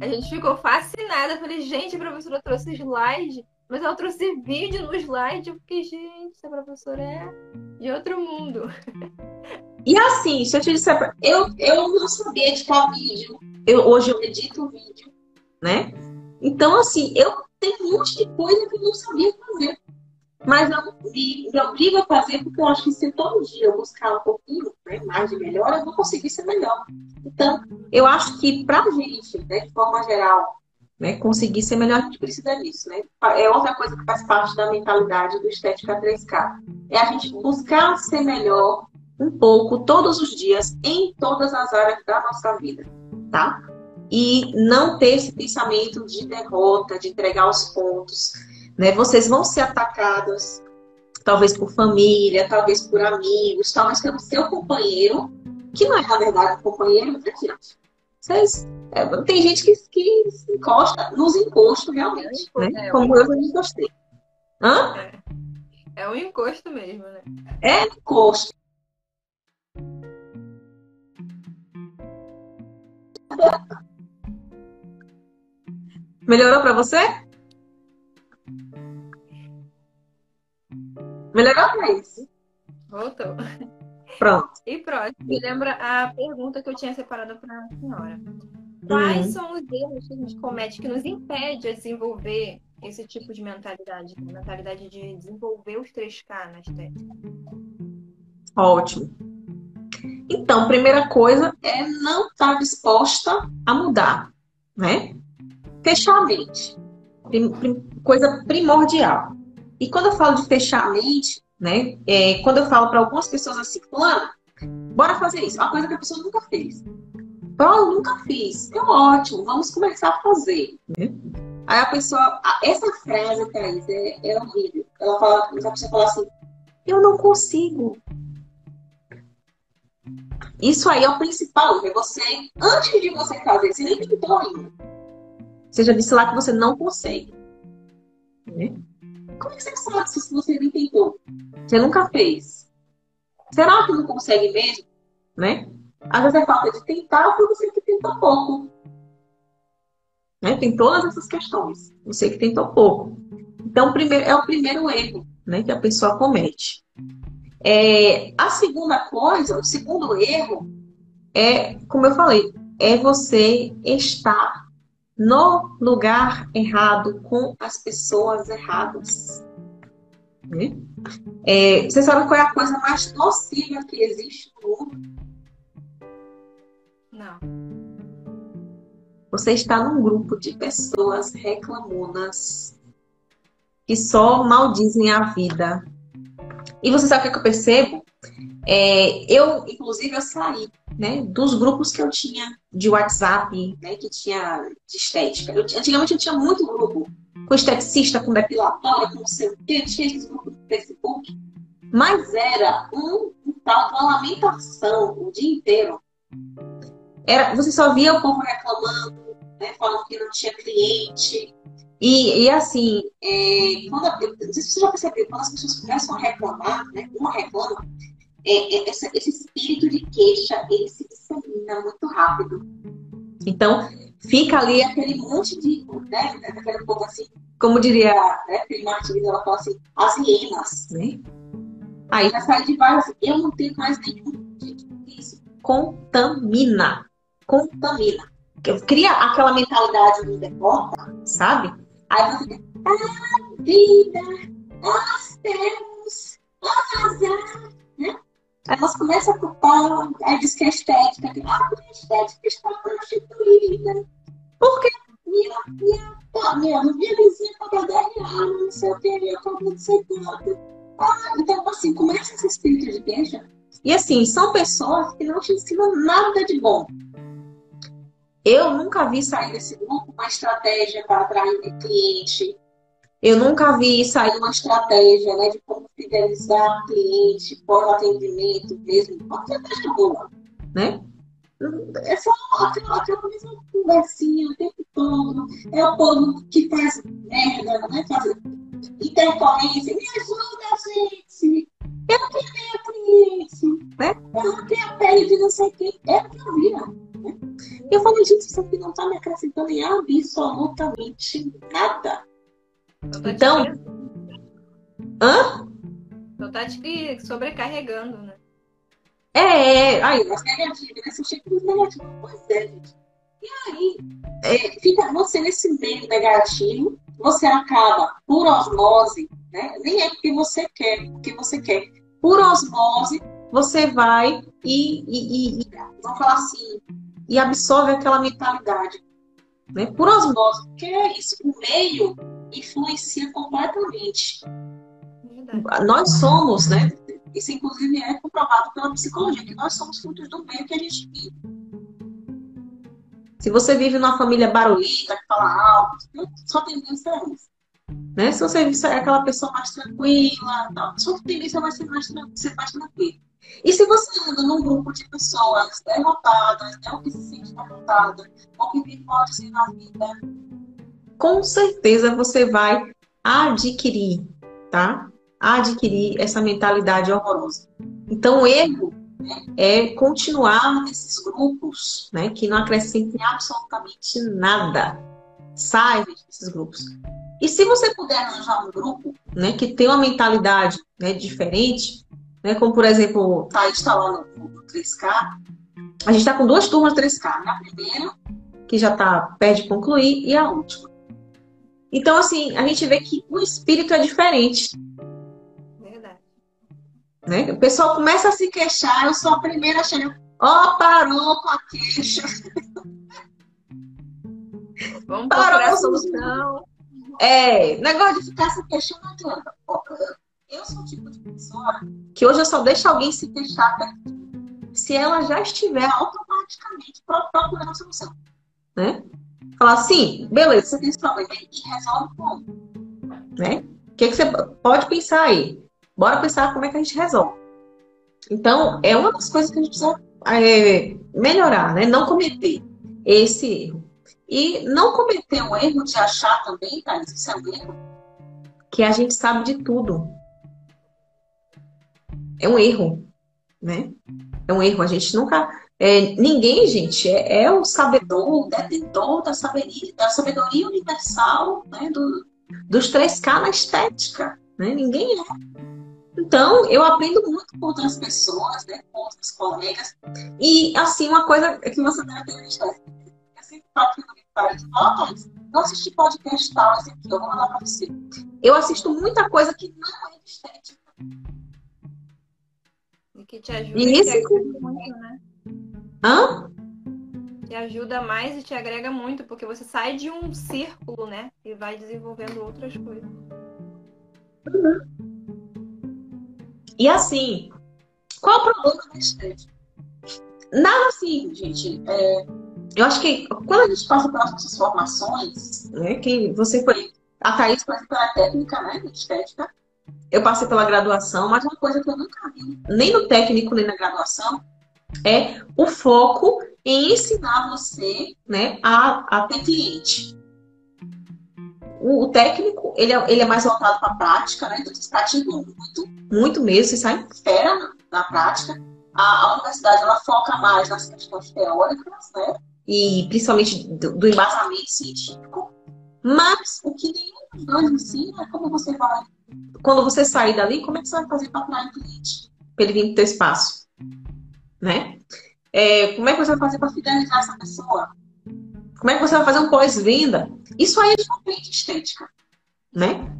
A gente ficou fascinada. falei, gente, a professora trouxe slide mas ela trouxe vídeo no slide. Eu fiquei, gente, essa professora é de outro mundo. E assim, se eu te disser, eu, eu não sabia editar vídeo. Eu, hoje eu edito vídeo, né? Então, assim, eu tenho um monte de coisa que eu não sabia fazer. Mas eu me, me obrigo a fazer porque eu acho que se todo dia eu buscar um pouquinho né, mais de melhor, eu vou conseguir ser melhor. Então, eu acho que pra gente, né, de forma geral, né? Conseguir ser melhor, a gente precisa disso. Né? É outra coisa que faz parte da mentalidade do Estética 3K. É a gente buscar ser melhor um pouco todos os dias em todas as áreas da nossa vida, tá? E não ter esse pensamento de derrota, de entregar os pontos. Né? Vocês vão ser atacadas, talvez por família, talvez por amigos, talvez pelo seu companheiro, que não é, na verdade, um companheiro, gente? Vocês é, tem gente que, que se encosta nos encostos, realmente. É, né? É, Como eu me encostei. Hã? É. é um encosto mesmo, né? É encosto. Melhorou para você? Melhorou, Thaís? Voltou. Pronto. E próximo, me lembra a pergunta que eu tinha separado para a senhora. Quais uhum. são os erros que a gente comete que nos impede a desenvolver esse tipo de mentalidade, a mentalidade de desenvolver os 3K na estética? Ótimo. Então, primeira coisa é não estar tá disposta a mudar, né? Fechar a mente. Coisa primordial. E quando eu falo de fechar a mente, né? É, quando eu falo para algumas pessoas assim, fulano, bora fazer isso. Uma coisa que a pessoa nunca fez. Paulo, nunca fiz. É ótimo, vamos começar a fazer. Né? Aí a pessoa, essa frase, Thaís, é, é horrível. Ela fala, a pessoa fala assim, eu não consigo. Isso aí é o principal, é você, antes de você fazer, você nem tentou ainda. Você já disse lá que você não consegue. Né? Como é que você sabe se você nem tentou? Você nunca fez. Será que não consegue mesmo? Né? Às vezes é falta de tentar ou você que tentou pouco. Né? Tem todas essas questões. Você que tentou pouco. Então, primeiro, é o primeiro erro né, que a pessoa comete. É, a segunda coisa, o segundo erro, é, como eu falei, é você estar no lugar errado, com as pessoas erradas. Né? É, você sabe qual é a coisa mais nociva que existe no mundo? Não. Você está num grupo de pessoas reclamonas que só maldizem a vida. E você sabe o que eu percebo? É, eu, inclusive, eu saí né, dos grupos que eu tinha de WhatsApp, né, que tinha de estética. Eu, antigamente eu tinha muito grupo com esteticista, com depilatória, com não sei o quê, tinha esses grupos do Facebook. Mas era um, tal, uma lamentação o dia inteiro. Era, você só via o povo reclamando, né, falando que não tinha cliente. E, e assim, é, quando, não sei se você já percebeu, quando as pessoas começam a reclamar, né, uma reclama, é, é, esse, esse espírito de queixa, ele se dissemina muito rápido. Então, fica ali aquele monte de, né, aquele povo assim, como diria, né, aquele Martins, ela fala assim, as hienas, né? Aí já sai de vários, eu não tenho mais nenhum isso contamina, contamina. Cria aquela mentalidade do deporta, sabe? Aí você fica, ah, vida, nós temos, azar? Aí elas começam a culpar, aí diz que a estética, que ah, a estética está prostituída. Porque minha, minha, minha, minha vizinha paga 10 reais, não sei o que, eu compro não sei. Ah, então, assim, começa esse espírito de queixa. E assim, são pessoas que não te ensinam nada de bom. Eu nunca vi sair desse grupo uma estratégia para atrair cliente, eu nunca vi sair uma estratégia né, de como fidelizar cliente, pós-atendimento mesmo, qualquer coisa boa, né? É só aquela, aquela mesma conversinha o tempo todo. É o povo que faz merda, né? Faz intercorrência. Me ajuda, gente! Eu queria cliente, né? Eu não tenho a pele de não sei quem. É o que eu via. Né? Eu falo, gente, isso aqui não está me acrescentando em absolutamente nada. Então. Hã? Então tá te sobrecarregando, né? É, é. Aí, as né? Você chega nos negativos. Pois é, gente. E aí, é, fica você nesse meio negativo, você acaba por osmose, né? Nem é porque você quer, porque você quer. Por osmose, você vai e, e, e, e vamos falar assim, e absorve aquela mentalidade. Né? Por osmose, porque é isso. O meio influencia completamente. Verdade. Nós somos, né? Isso, inclusive, é comprovado pela psicologia, que nós somos frutos do meio que a gente vive. Se você vive numa família barulhenta, que fala alto, só é isso. Né? Se você é aquela pessoa mais tranquila, sua tendência vai ser mais, ser mais tranquila. E se você anda num grupo de pessoas derrotadas, né, ou que se sente derrotada, ou que vive assim na vida, com certeza você vai adquirir, tá? Adquirir essa mentalidade horrorosa. Então, o erro é continuar nesses grupos, né, que não acrescentem absolutamente nada. Sai desses grupos. E se você puder arranjar um grupo, né, que tem uma mentalidade né, diferente, né, como por exemplo, está instalando o 3K, a gente está com duas turmas 3K, né? a primeira, que já está perto de concluir, e a última. Então, assim, a gente vê que o espírito é diferente. Né? O pessoal começa a se queixar, eu sou a primeira a chegar. Ó, oh, parou com a queixa. Vamos procurar a solução. É, negócio de ficar se queixando não adianta. Eu sou o tipo de pessoa que hoje eu só deixo alguém se queixar se ela já estiver automaticamente procurando a solução. Né? Falar assim, beleza, você tem esse problema e resolve como? Né? O que, que você pode pensar aí? Bora pensar como é que a gente resolve. Então, é uma das coisas que a gente precisa é, melhorar, né? Não cometer esse erro. E não cometer o erro de achar também, Thais, isso é um erro, que a gente sabe de tudo. É um erro, né? É um erro. A gente nunca. É, ninguém, gente, é, é, o sabedor, o detentor da sabedoria, da sabedoria universal né, do, dos 3K na estética. Né? Ninguém é. Então, eu aprendo muito com outras pessoas, né, com outros colegas. E, assim, uma coisa que você deve ter visto, eu sempre falo para eles, não assisti podcast tal, esse aqui, eu vou mandar para você. Eu assisto muita coisa que não é estética. E que te ajuda e, te muito, né? Hã? Te ajuda mais e te agrega muito, porque você sai de um círculo, né? E vai desenvolvendo outras coisas. Uhum. E assim, qual o problema da estética? Nada assim, gente. É, eu acho que quando a gente passa pelas nossas formações, né, que você foi. A Thaís passou pela técnica, né, estética. Eu passei pela graduação, mas uma coisa que eu nunca vi, nem no técnico, nem na graduação, é o foco em ensinar você né, a, a ter cliente. O, o técnico, ele é, ele é mais voltado para a prática, né? Então, você pratica muito, muito mesmo, você sai fera na, na prática. A, a, universidade, ela foca mais nas questões teóricas, né? E principalmente do, do embasamento científico. Mas o que nenhum dos dois ensina é como você vai... Quando você sair dali, como é que você vai fazer para atrair cliente? Para ele vir para o teu espaço, né? É, como é que você vai fazer para fidelizar essa pessoa? Como é que você vai fazer um pós-venda? Isso aí é diferente estética, né?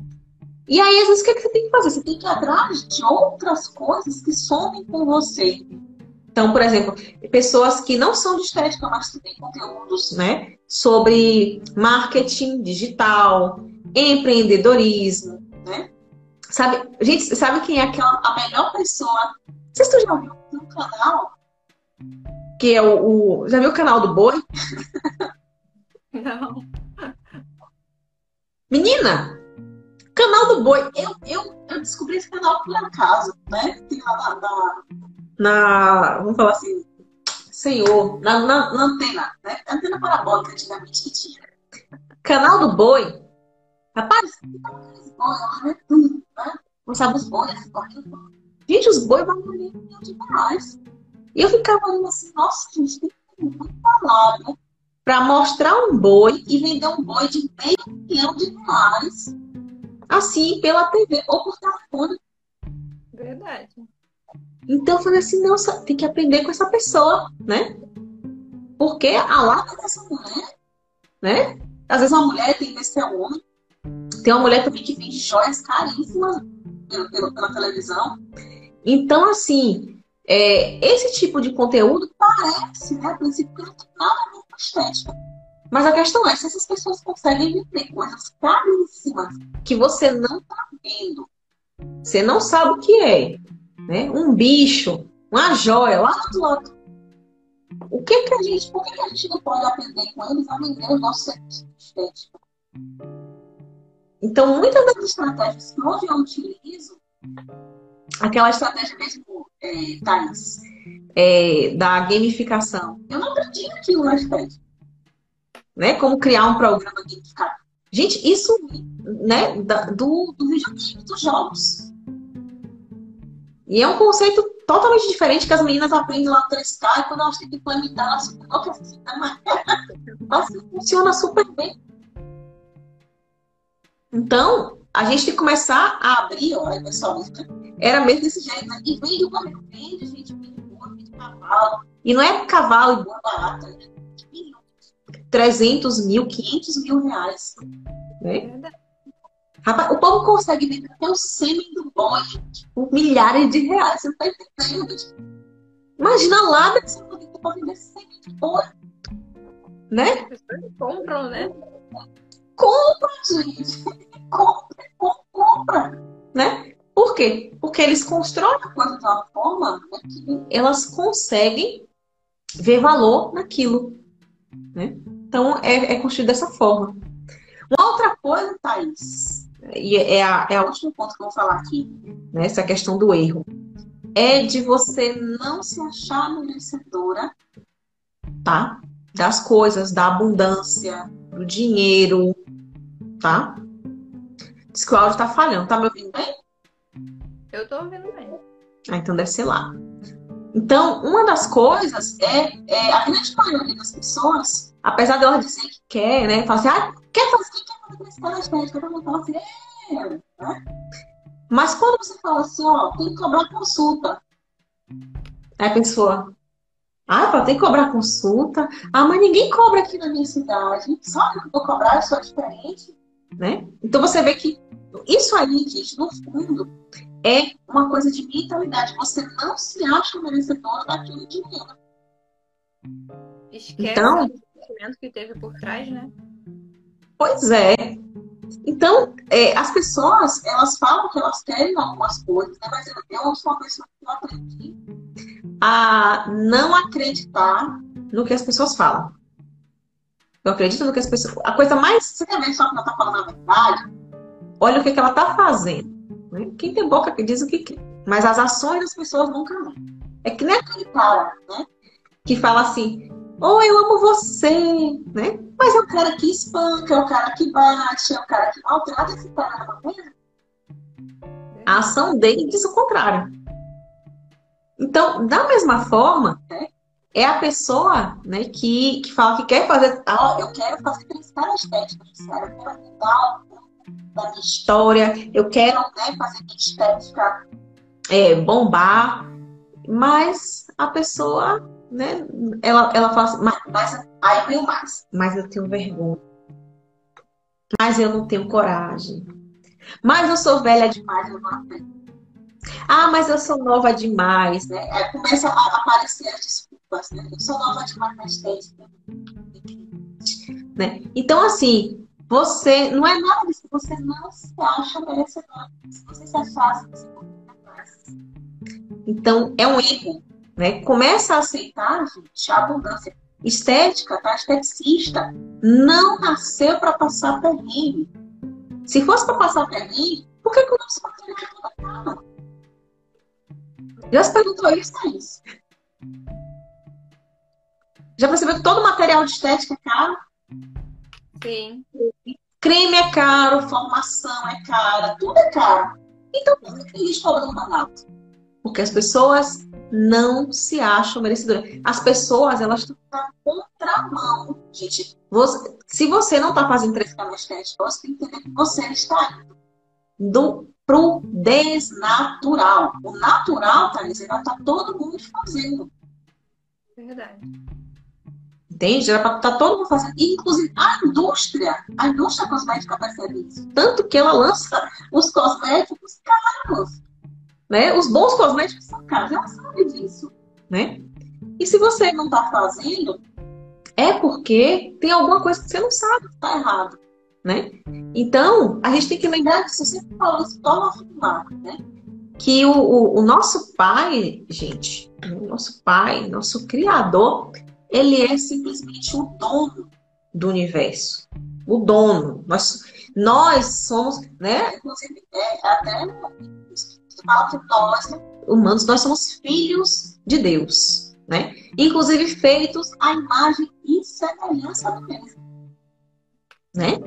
E aí, às vezes, o que, é que você tem que fazer? Você tem que ir atrás de outras coisas que somem com você. Então, por exemplo, pessoas que não são de estética, mas que têm conteúdos, né? Sobre marketing digital, empreendedorismo, né? Sabe, gente, sabe quem é aquela, a melhor pessoa? Vocês já viram um canal? Que é o, o. Já viu o canal do Boi? Não. Menina, canal do Boi. Eu, eu, eu descobri esse canal por acaso, né? Tem lá na, na, vamos falar assim, senhor, na, na, na antena, né? Antena parabólica antigamente que tinha. Canal do Boi. Rapaz, aqueles boi, né? Mostrava os bois. Gente, os bois ali demais. E eu ficava assim, nossa, gente, tem muito palavra para mostrar um boi e vender um boi de meio milhão de reais, assim, pela TV ou por telefone. Verdade. Então eu falei assim, nossa, tem que aprender com essa pessoa, né? Porque a lata dessa mulher, né? Às vezes uma mulher tem que ser um homem. Tem uma mulher também que vende joias caríssimas pela, pela, pela televisão. Então, assim, é, esse tipo de conteúdo parece, né, a princípio, que não tem nada a ver estética. Mas a questão é se essas pessoas conseguem vender coisas caríssimas que você não está vendo. Você não sabe o que é. Né? Um bicho, uma joia lá do lado. O que, que a gente, por que, que a gente não pode aprender com eles a vender os nossos serviços de estética? Então, muitas das estratégias que hoje eu utilizo aquela estratégia mesmo, é, Thais, é, da gamificação. Eu não aprendi aquilo na estética. Né? Como criar um programa gamificado. Gente, isso né, do, do videogame, dos jogos. E é um conceito totalmente diferente que as meninas aprendem lá no 3K e quando elas têm que implementar, elas ficam assim, mas funciona super bem. Então, a gente tem que começar a abrir, olha, pessoal, era mesmo desse jeito? E vende o cabelo, vende, gente, vende boi, vende cavalo. E não é cavalo e boi barato, né? 300 mil, 500 mil reais. Né? Rapaz, o povo consegue vender até o sêmen do boi por milhares de reais. Você não tá entendendo? Imagina lá que você para vender sêmen de boi. Né? As pessoas compram, né? Compra, gente. Compra, compra, compra. Né? Por quê? Porque eles constroem a coisa de uma forma que elas conseguem ver valor naquilo. Né? Então, é, é construído dessa forma. Uma outra coisa, Thaís, e é a, é o último ponto que eu vou falar aqui, né, essa questão do erro, é de você não se achar merecedora, tá? Das coisas, da abundância, do dinheiro, tá? Diz que o áudio tá falhando, tá me ouvindo bem? Eu tô ouvindo bem. Ah, então deve ser lá. Então, uma das coisas é, é a grande maioria das pessoas, apesar de elas dizer que quer, né? Fala assim, ah, quer fazer, quer fazer publicidade estética? Todo mundo fala assim, é, né? Mas quando você fala assim, ó, tem que cobrar consulta. Aí a pessoa, ah, tem que cobrar consulta? Ah, mas ninguém cobra aqui na minha cidade. Só que eu vou cobrar, eu sou diferente. Né? Então você vê que isso aí, gente, no fundo, é uma coisa de mentalidade. Você não se acha merecedor daquele dinheiro. Esquece então, o sentimento que teve por trás, né? Pois é. Então, é, as pessoas, elas falam que elas querem algumas coisas, né? mas eu, eu sou uma pessoa que eu aprendi a não acreditar no que as pessoas falam. Eu acredito no que as pessoas. A coisa mais. Você quer ver só que ela está falando a verdade? Olha o que, que ela está fazendo. Né? Quem tem boca que diz o que quer. Mas as ações das pessoas vão. É que nem aquele cara, né? Que fala assim, ou oh, eu amo você, né? Mas é o cara que espanca, é o cara que bate, é o cara que maltrata esse cara, né? A ação dele diz o contrário. Então, da mesma forma, né, é a pessoa né, que, que fala que quer fazer. Ah, eu quero fazer cristal estética, eu quero mudar da minha história, eu quero né, fazer minha estética é, bombar, mas a pessoa, né, ela, ela fala assim, mas, mas aí vem mais, mas eu tenho vergonha, mas eu não tenho coragem, mas eu sou velha demais, eu não. Ah, mas eu sou nova demais, né? Aí começa a aparecer as desculpas, né? Eu sou nova demais na estética. Né? Então, assim, você não é nada você não se acha merecedor. Se você se achasse, você Então, é um erro. Né? Começa a aceitar, gente, a abundância. Estética, tá? Esteticista não nasceu para passar perrengue. Se fosse para passar perrengue, por que, que o nosso material é toda caro? Já se perguntou isso, Thaís? Já percebeu que todo material de estética é caro? Sim. Creme é caro, formação é cara, tudo é caro. Então, por que a gente cobra no barato? Porque as pessoas não se acham merecedoras. As pessoas, elas estão na contramão. Gente, você, se você não está fazendo três canais estética, você tem que entender que você está indo do, pro desnatural. O natural, tá dizendo, está todo mundo fazendo. Verdade. Entende? Era para estar todo mundo fazendo. Inclusive, a indústria, a indústria cosmética percebe isso. Tanto que ela lança os cosméticos caros. Né? Os bons cosméticos são caros. Ela sabe disso. Né? E se você não está fazendo, é porque tem alguma coisa que você não sabe que está errado. Né? Então, a gente tem que lembrar que se você falou isso, toma afirmar, né? Que o, o, o nosso pai, gente, o nosso pai, nosso criador, ele é simplesmente o dono do universo. O dono. Nós, nós somos, né? Inclusive, é, até fala que nós, humanos, nós somos filhos de Deus, né? Inclusive feitos à imagem e semelhança do mesmo. Né?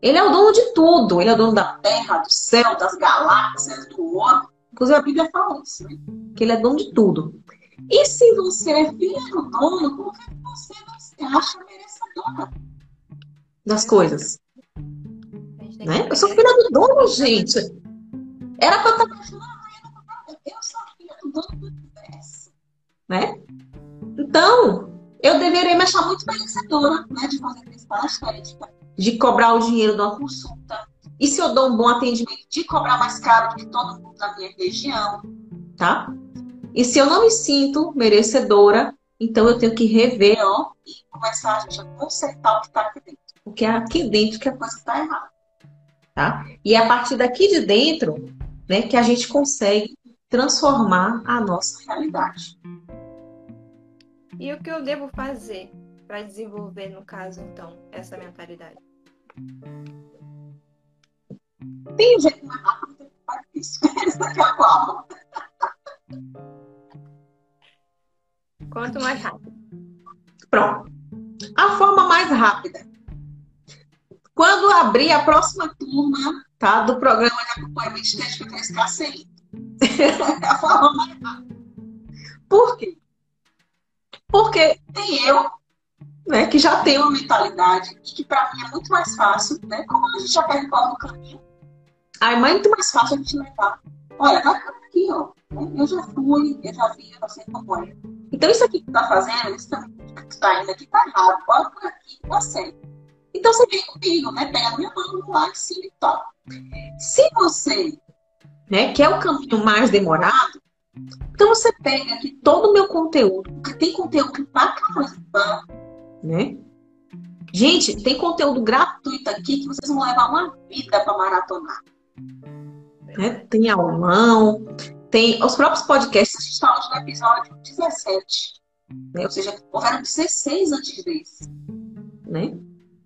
Ele é o dono de tudo. Ele é o dono da terra, do céu, das galáxias, do ouro. Inclusive a Bíblia fala isso, né? Que ele é dono de tudo. E se você é filha do dono, por que você não se acha merecedora das coisas? Né? Eu sou filha do dono, gente. Era eu estar Eu sou filha do dono do universo. Né? Então, eu deveria me achar muito merecedora né, de fazer estética, de cobrar o dinheiro de uma consulta. E se eu dou um bom atendimento, de cobrar mais caro do que todo mundo da minha região, tá? E se eu não me sinto merecedora, então eu tenho que rever, ó, e começar a, gente, a consertar o que está aqui dentro. Porque é aqui dentro que a coisa está errada. Tá? E é a partir daqui de dentro né, que a gente consegue transformar a nossa realidade. E o que eu devo fazer para desenvolver, no caso, então, essa mentalidade? Tem um jeito mais rápido mais difícil. Essa é qual? Quanto mais rápido. Pronto. A forma mais rápida. Quando abrir a próxima turma tá, do programa de acompanhamento estético 3KCI. é a forma mais rápida. Por quê? Porque tem eu, né, que já tenho uma mentalidade que para mim é muito mais fácil, né? Como a gente já percorre no caminho, aí é muito mais fácil a gente levar. Olha, vai aqui, ó. Eu já fui, eu já vi, eu sei como é. Então, isso aqui que tu tá fazendo, isso que tu tá indo aqui tá errado. Bora por aqui, tá certo. Então, você vem comigo, né? Pega a minha mão lá em cima e toca. Se você né, quer o caminho mais demorado, então você pega aqui todo o meu conteúdo, porque tem conteúdo pra caramba, né? Gente, tem conteúdo gratuito aqui que vocês vão levar uma vida para maratonar. Né? Tem aulão, tem os próprios podcasts, a gente está hoje no episódio 17. Né? Ou seja, houveram 16 antes desse. Né?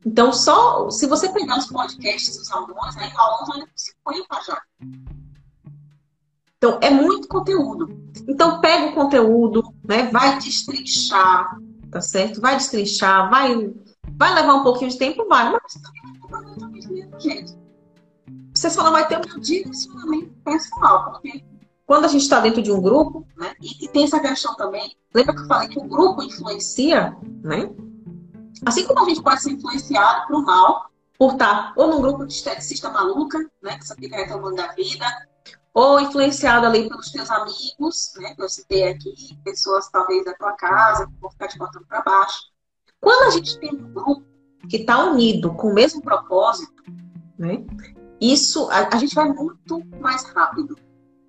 Então, só se você pegar os podcasts dos alunos, aí o aluno ainda 50 já. Então, é muito conteúdo. Então, pega o conteúdo, né? vai destrinchar, tá certo? Vai destrinchar, vai, vai levar um pouquinho de tempo, vai, mas você também vai do mesmo jeito. Você só não vai ter um direcionamento pessoal, porque quando a gente está dentro de um grupo, né? E, e, tem essa questão também. Lembra que eu falei que o grupo influencia, né? Assim como a gente pode ser influenciado para o mal, por estar ou num grupo de esteticista maluca, né? Que só fica reclamando da vida, ou influenciado ali pelos teus amigos, né? Que eu citei aqui, pessoas talvez da tua casa, que vão ficar te botando para baixo. Quando a gente tem um grupo que está unido com o mesmo propósito, né? Isso, a, a gente vai muito mais rápido.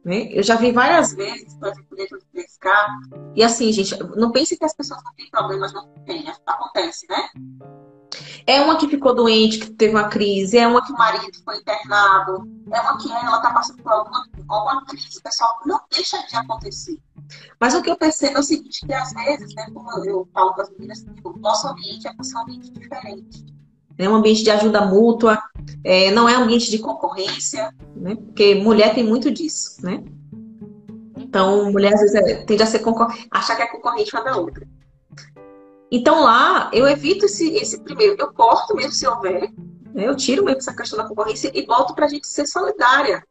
Né? Eu já vi várias vezes, dentro do 3K, e assim, gente, não pense que as pessoas não têm problemas, não tem, acontece, né? É uma que ficou doente, que teve uma crise, é uma que o marido foi internado, é uma que ela está passando por alguma, alguma crise, pessoal, não deixa de acontecer. Mas o que eu percebo é o seguinte, que às vezes, né, como eu falo com as meninas, o nosso ambiente é um ambiente diferente. É um ambiente de ajuda mútua, é, não é um ambiente de concorrência, né? Porque mulher tem muito disso, né? Então, mulher às vezes é, tende a ser achar que é concorrente uma da outra. Então lá eu evito esse, esse primeiro, eu corto mesmo se houver, né? eu tiro mesmo essa questão da concorrência e volto para a gente ser solidária,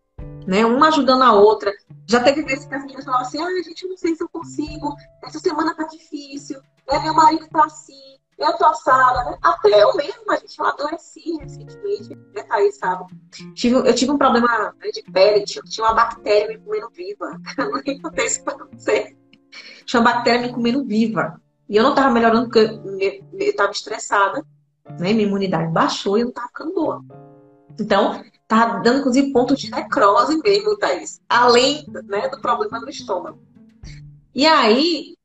né? Uma ajudando a outra. Já teve vezes que as meninas falavam assim, ah, gente, não sei se eu consigo, essa semana tá difícil, né? meu marido tá assim, eu tô assada, né? Até eu mesma, gente, eu adoeci recentemente, né, Thaís, sabe? Tive, eu tive um problema né, de pele, tinha, tinha uma bactéria me comendo viva. Eu não contei isso pra você. Tinha uma bactéria me comendo viva. E eu não tava melhorando porque eu, eu tava estressada, né? Minha imunidade baixou e eu não tava ficando boa. Então, tava dando, inclusive, ponto de necrose mesmo, Thaís. Além né, do problema no estômago. E aí,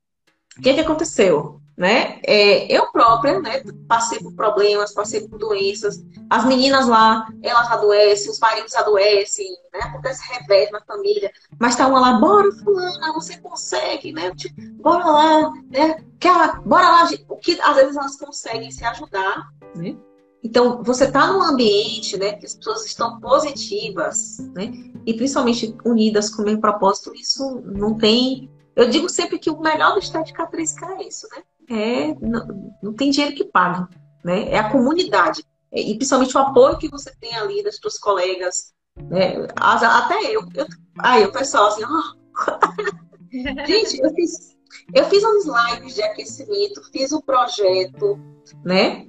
o que, que aconteceu? Né? É, eu própria, né, passei por problemas, passei por doenças. As meninas lá, elas adoecem, os maridos adoecem, né? Acontece revés na família. Mas tá uma lá, bora, fulana, você consegue, né? Tipo, bora lá, né? Quer, bora lá, o que às vezes elas conseguem se ajudar, né? Então, você tá num ambiente, né, que as pessoas estão positivas, né? E principalmente unidas com o mesmo propósito, isso não tem eu digo sempre que o melhor do Estética 3K é isso, né? É não, não tem dinheiro que pague, né? É a comunidade é, e principalmente o apoio que você tem ali das suas colegas, né? Até eu, eu aí o pessoal assim, oh. gente, eu fiz eu fiz uns lives de aquecimento, fiz um projeto, né?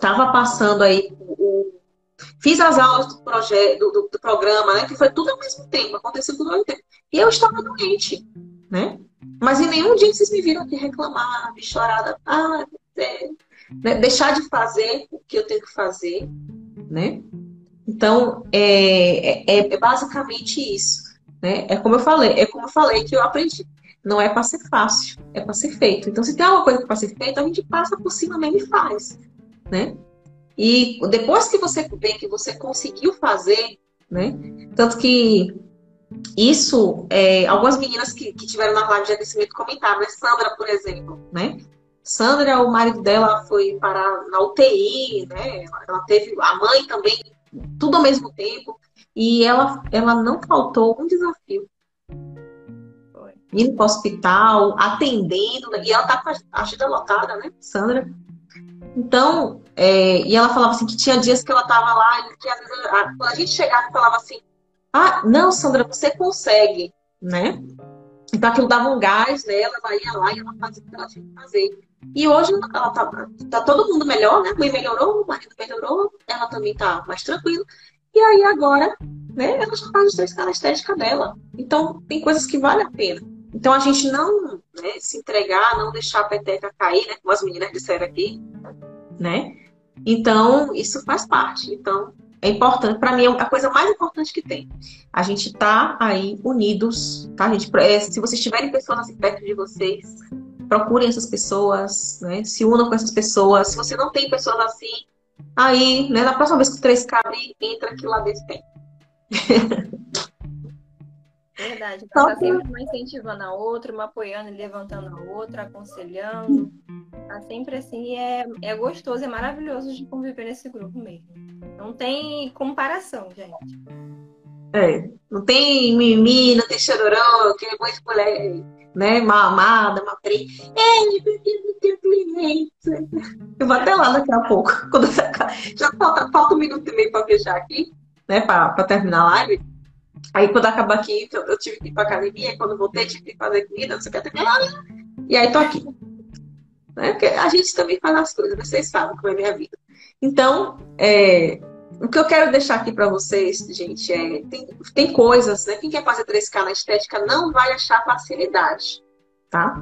Tava passando aí o, fiz as aulas do projeto do, do, programa, né? Que foi tudo ao mesmo tempo, aconteceu tudo ao mesmo tempo. E eu estava doente, né? Mas em nenhum dia vocês me viram aqui reclamar, me chorar, ah, é, né? deixar de fazer o que eu tenho que fazer, né? Então, é, é, é, basicamente isso. Né? É como eu falei, é como eu falei que eu aprendi. Não é para ser fácil, é para ser feito. Então, se tem alguma coisa para ser feita, a gente passa por cima mesmo e faz. Né? E depois que você vê que você conseguiu fazer, né? Tanto que isso, é, algumas meninas que, que tiveram na live de aquecimento comentaram, né? Sandra, por exemplo, né? Sandra, o marido dela foi para na UTI, né? Ela teve a mãe também, tudo ao mesmo tempo, e ela, ela não faltou um desafio. Indo para o hospital, atendendo, né? e ela tá com a agenda lotada, né, Sandra? Então, é, e ela falava assim que tinha dias que ela estava lá, e que às vezes, quando a gente chegava, falava assim, ah, não, Sandra, você consegue, né? Então aquilo dava um gás nela, ela ia lá e ela fazia o que ela tinha que fazer. E hoje ela tá, tá todo mundo melhor, né? A mãe melhorou, o marido melhorou, ela também tá mais tranquila. E aí agora, né, ela já faz os três caras estética dela. Então tem coisas que vale a pena. Então a gente não né, se entregar, não deixar a peteca cair, né? Como as meninas disseram aqui, né? Então isso faz parte. Então é importante, para mim é a coisa mais importante que tem. A gente tá aí unidos, tá? A gente, é, se vocês tiverem pessoas assim perto de vocês, procurem essas pessoas, né? Se unam com essas pessoas. Se você não tem pessoas assim, aí, né? Na próxima vez que o 3K abrir, entra aqui lá dentro tem. Verdade. Então, tá sempre uma incentivando a outra, uma apoiando e levantando a outra, aconselhando. Tá sempre assim e é, é gostoso, é maravilhoso de conviver nesse grupo mesmo. Não tem comparação, gente. É, não tem mimimi, não tem chororô, que é de mulher, né, mamada, uma preta. É, preciso ter cliente. Eu vou até lá daqui a pouco. Quando já falta, falta um minuto e meio para fechar aqui, né, para terminar a live. Aí quando acabar aqui, eu, eu tive que ir pra academia, quando voltei, tive que fazer comida, não sei o que, até e aí tô aqui. Né? Porque a gente também faz as coisas, vocês sabem como é a minha vida. Então, é, o que eu quero deixar aqui para vocês, gente, é tem, tem coisas, né? Quem quer fazer 3K na estética não vai achar facilidade, tá?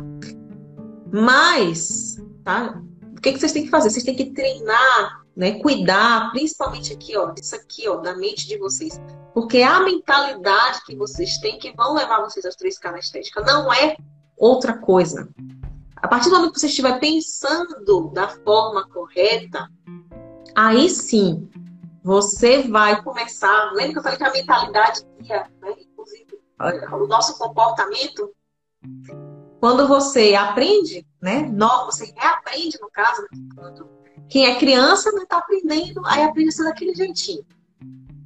Mas, tá? O que, que vocês têm que fazer? Vocês têm que treinar, né? Cuidar, principalmente aqui, ó, isso aqui, ó, da mente de vocês. Porque a mentalidade que vocês têm que vão levar vocês aos 3K na estética. Não é outra coisa. A partir do momento que você estiver pensando da forma correta, aí sim você vai começar. Lembra que eu falei que a mentalidade guia, né? inclusive, o nosso comportamento? Quando você aprende, né? Você reaprende, no caso, quando quem é criança não está aprendendo, aí aprende daquele jeitinho.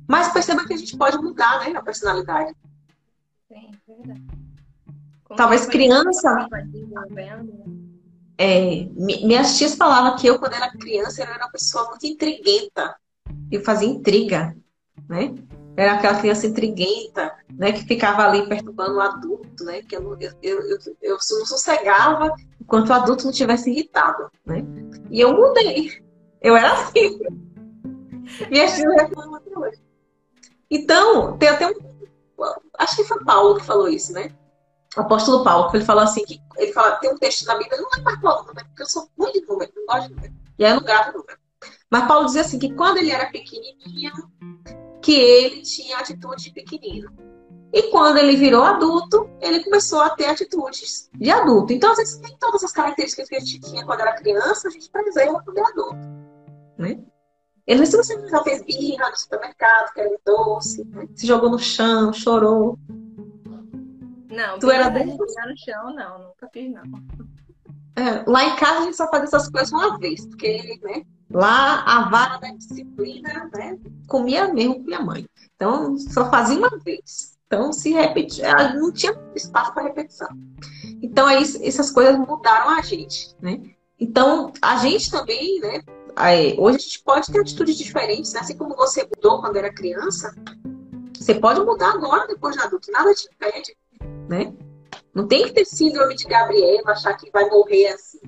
Mas perceba que a gente pode mudar, né? A personalidade. Sim, é verdade. Talvez criança. Né? É, minhas tias falavam que eu, quando era criança, eu era uma pessoa muito intriguenta. Eu fazia intriga, né? Era aquela criança intriguenta, né? Que ficava ali perturbando o adulto, né? Que eu, eu, eu, eu, eu não sossegava enquanto o adulto não tivesse irritado, né? E eu mudei. Eu era assim. Minhas tias reclamam até hoje. Então, tem até um. Acho que foi Paulo que falou isso, né? O apóstolo Paulo, que ele falou assim: que ele fala, tem um texto na Bíblia, não é mais Paulo, porque eu sou muito de número, não gosto de número. E aí eu não gravo número. Mas Paulo dizia assim: que quando ele era pequenininho, que ele tinha atitude de pequenino. E quando ele virou adulto, ele começou a ter atitudes de adulto. Então, às vezes, tem todas as características que a gente tinha quando era criança, a gente preserva quando é adulto. Né? Eu não sei se você já fez birra no supermercado, querendo doce, né? se jogou no chão, chorou. Não, tu era bem no chão, não, nunca fiz, não. É, lá em casa a gente só faz essas coisas uma vez, porque né, lá a vara da disciplina né, comia mesmo com minha mãe. Então só fazia uma vez. Então se repetia, não tinha espaço para repetição. Então aí essas coisas mudaram a gente, né? Então a gente também, né, hoje a gente pode ter atitudes diferentes, né? assim como você mudou quando era criança, você pode mudar agora, depois de adulto, nada te impede, né? Não tem que ter síndrome de Gabriela, achar que vai morrer assim,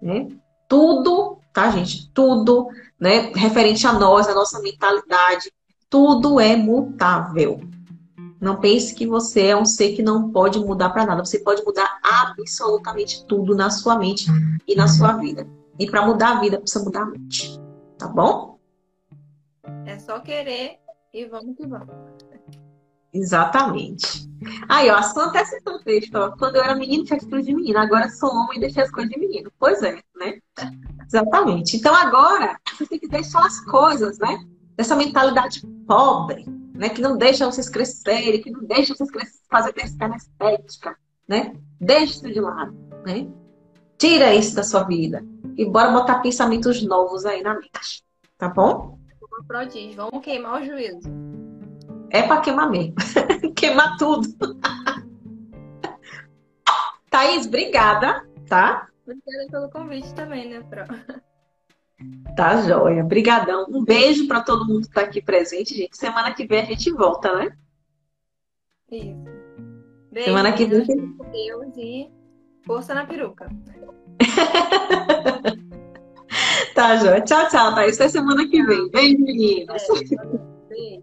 né? Tudo, tá, gente? Tudo, né? Referente a nós, a nossa mentalidade, tudo é mutável. Não pense que você é um ser que não pode mudar para nada. Você pode mudar absolutamente tudo na sua mente e na sua vida. E para mudar a vida, precisa mudar a mente. Tá bom? É só querer e vamos que vamos. Exatamente. Aí, ó, a Santa até citou um texto, ó. Quando eu era menino, tinha atitude de menino. Agora sou homem e deixei as coisas de menino. Pois é, né? Exatamente. Então agora, você tem que deixar as coisas, né? Dessa mentalidade pobre, né? Que não deixa vocês crescerem, que não deixa vocês crescerem, fazer crescer na estética, né? Deixa isso de lado, né? Tira isso da sua vida. E bora botar pensamentos novos aí na mente. Tá bom? Prodígio, vamos queimar o juízo. É para queimar mesmo. queimar tudo. Thaís, obrigada, tá? Obrigada pelo convite também, né, Pro? Tá joia. Obrigadão. Um beijo para todo mundo que tá aqui presente, gente. Semana que vem a gente volta, né? Isso. Beijo, Semana que vem. Deus e força na peruca. tá, joia. Tchau, tchau. Até semana que vem. Beijo, meninas. É.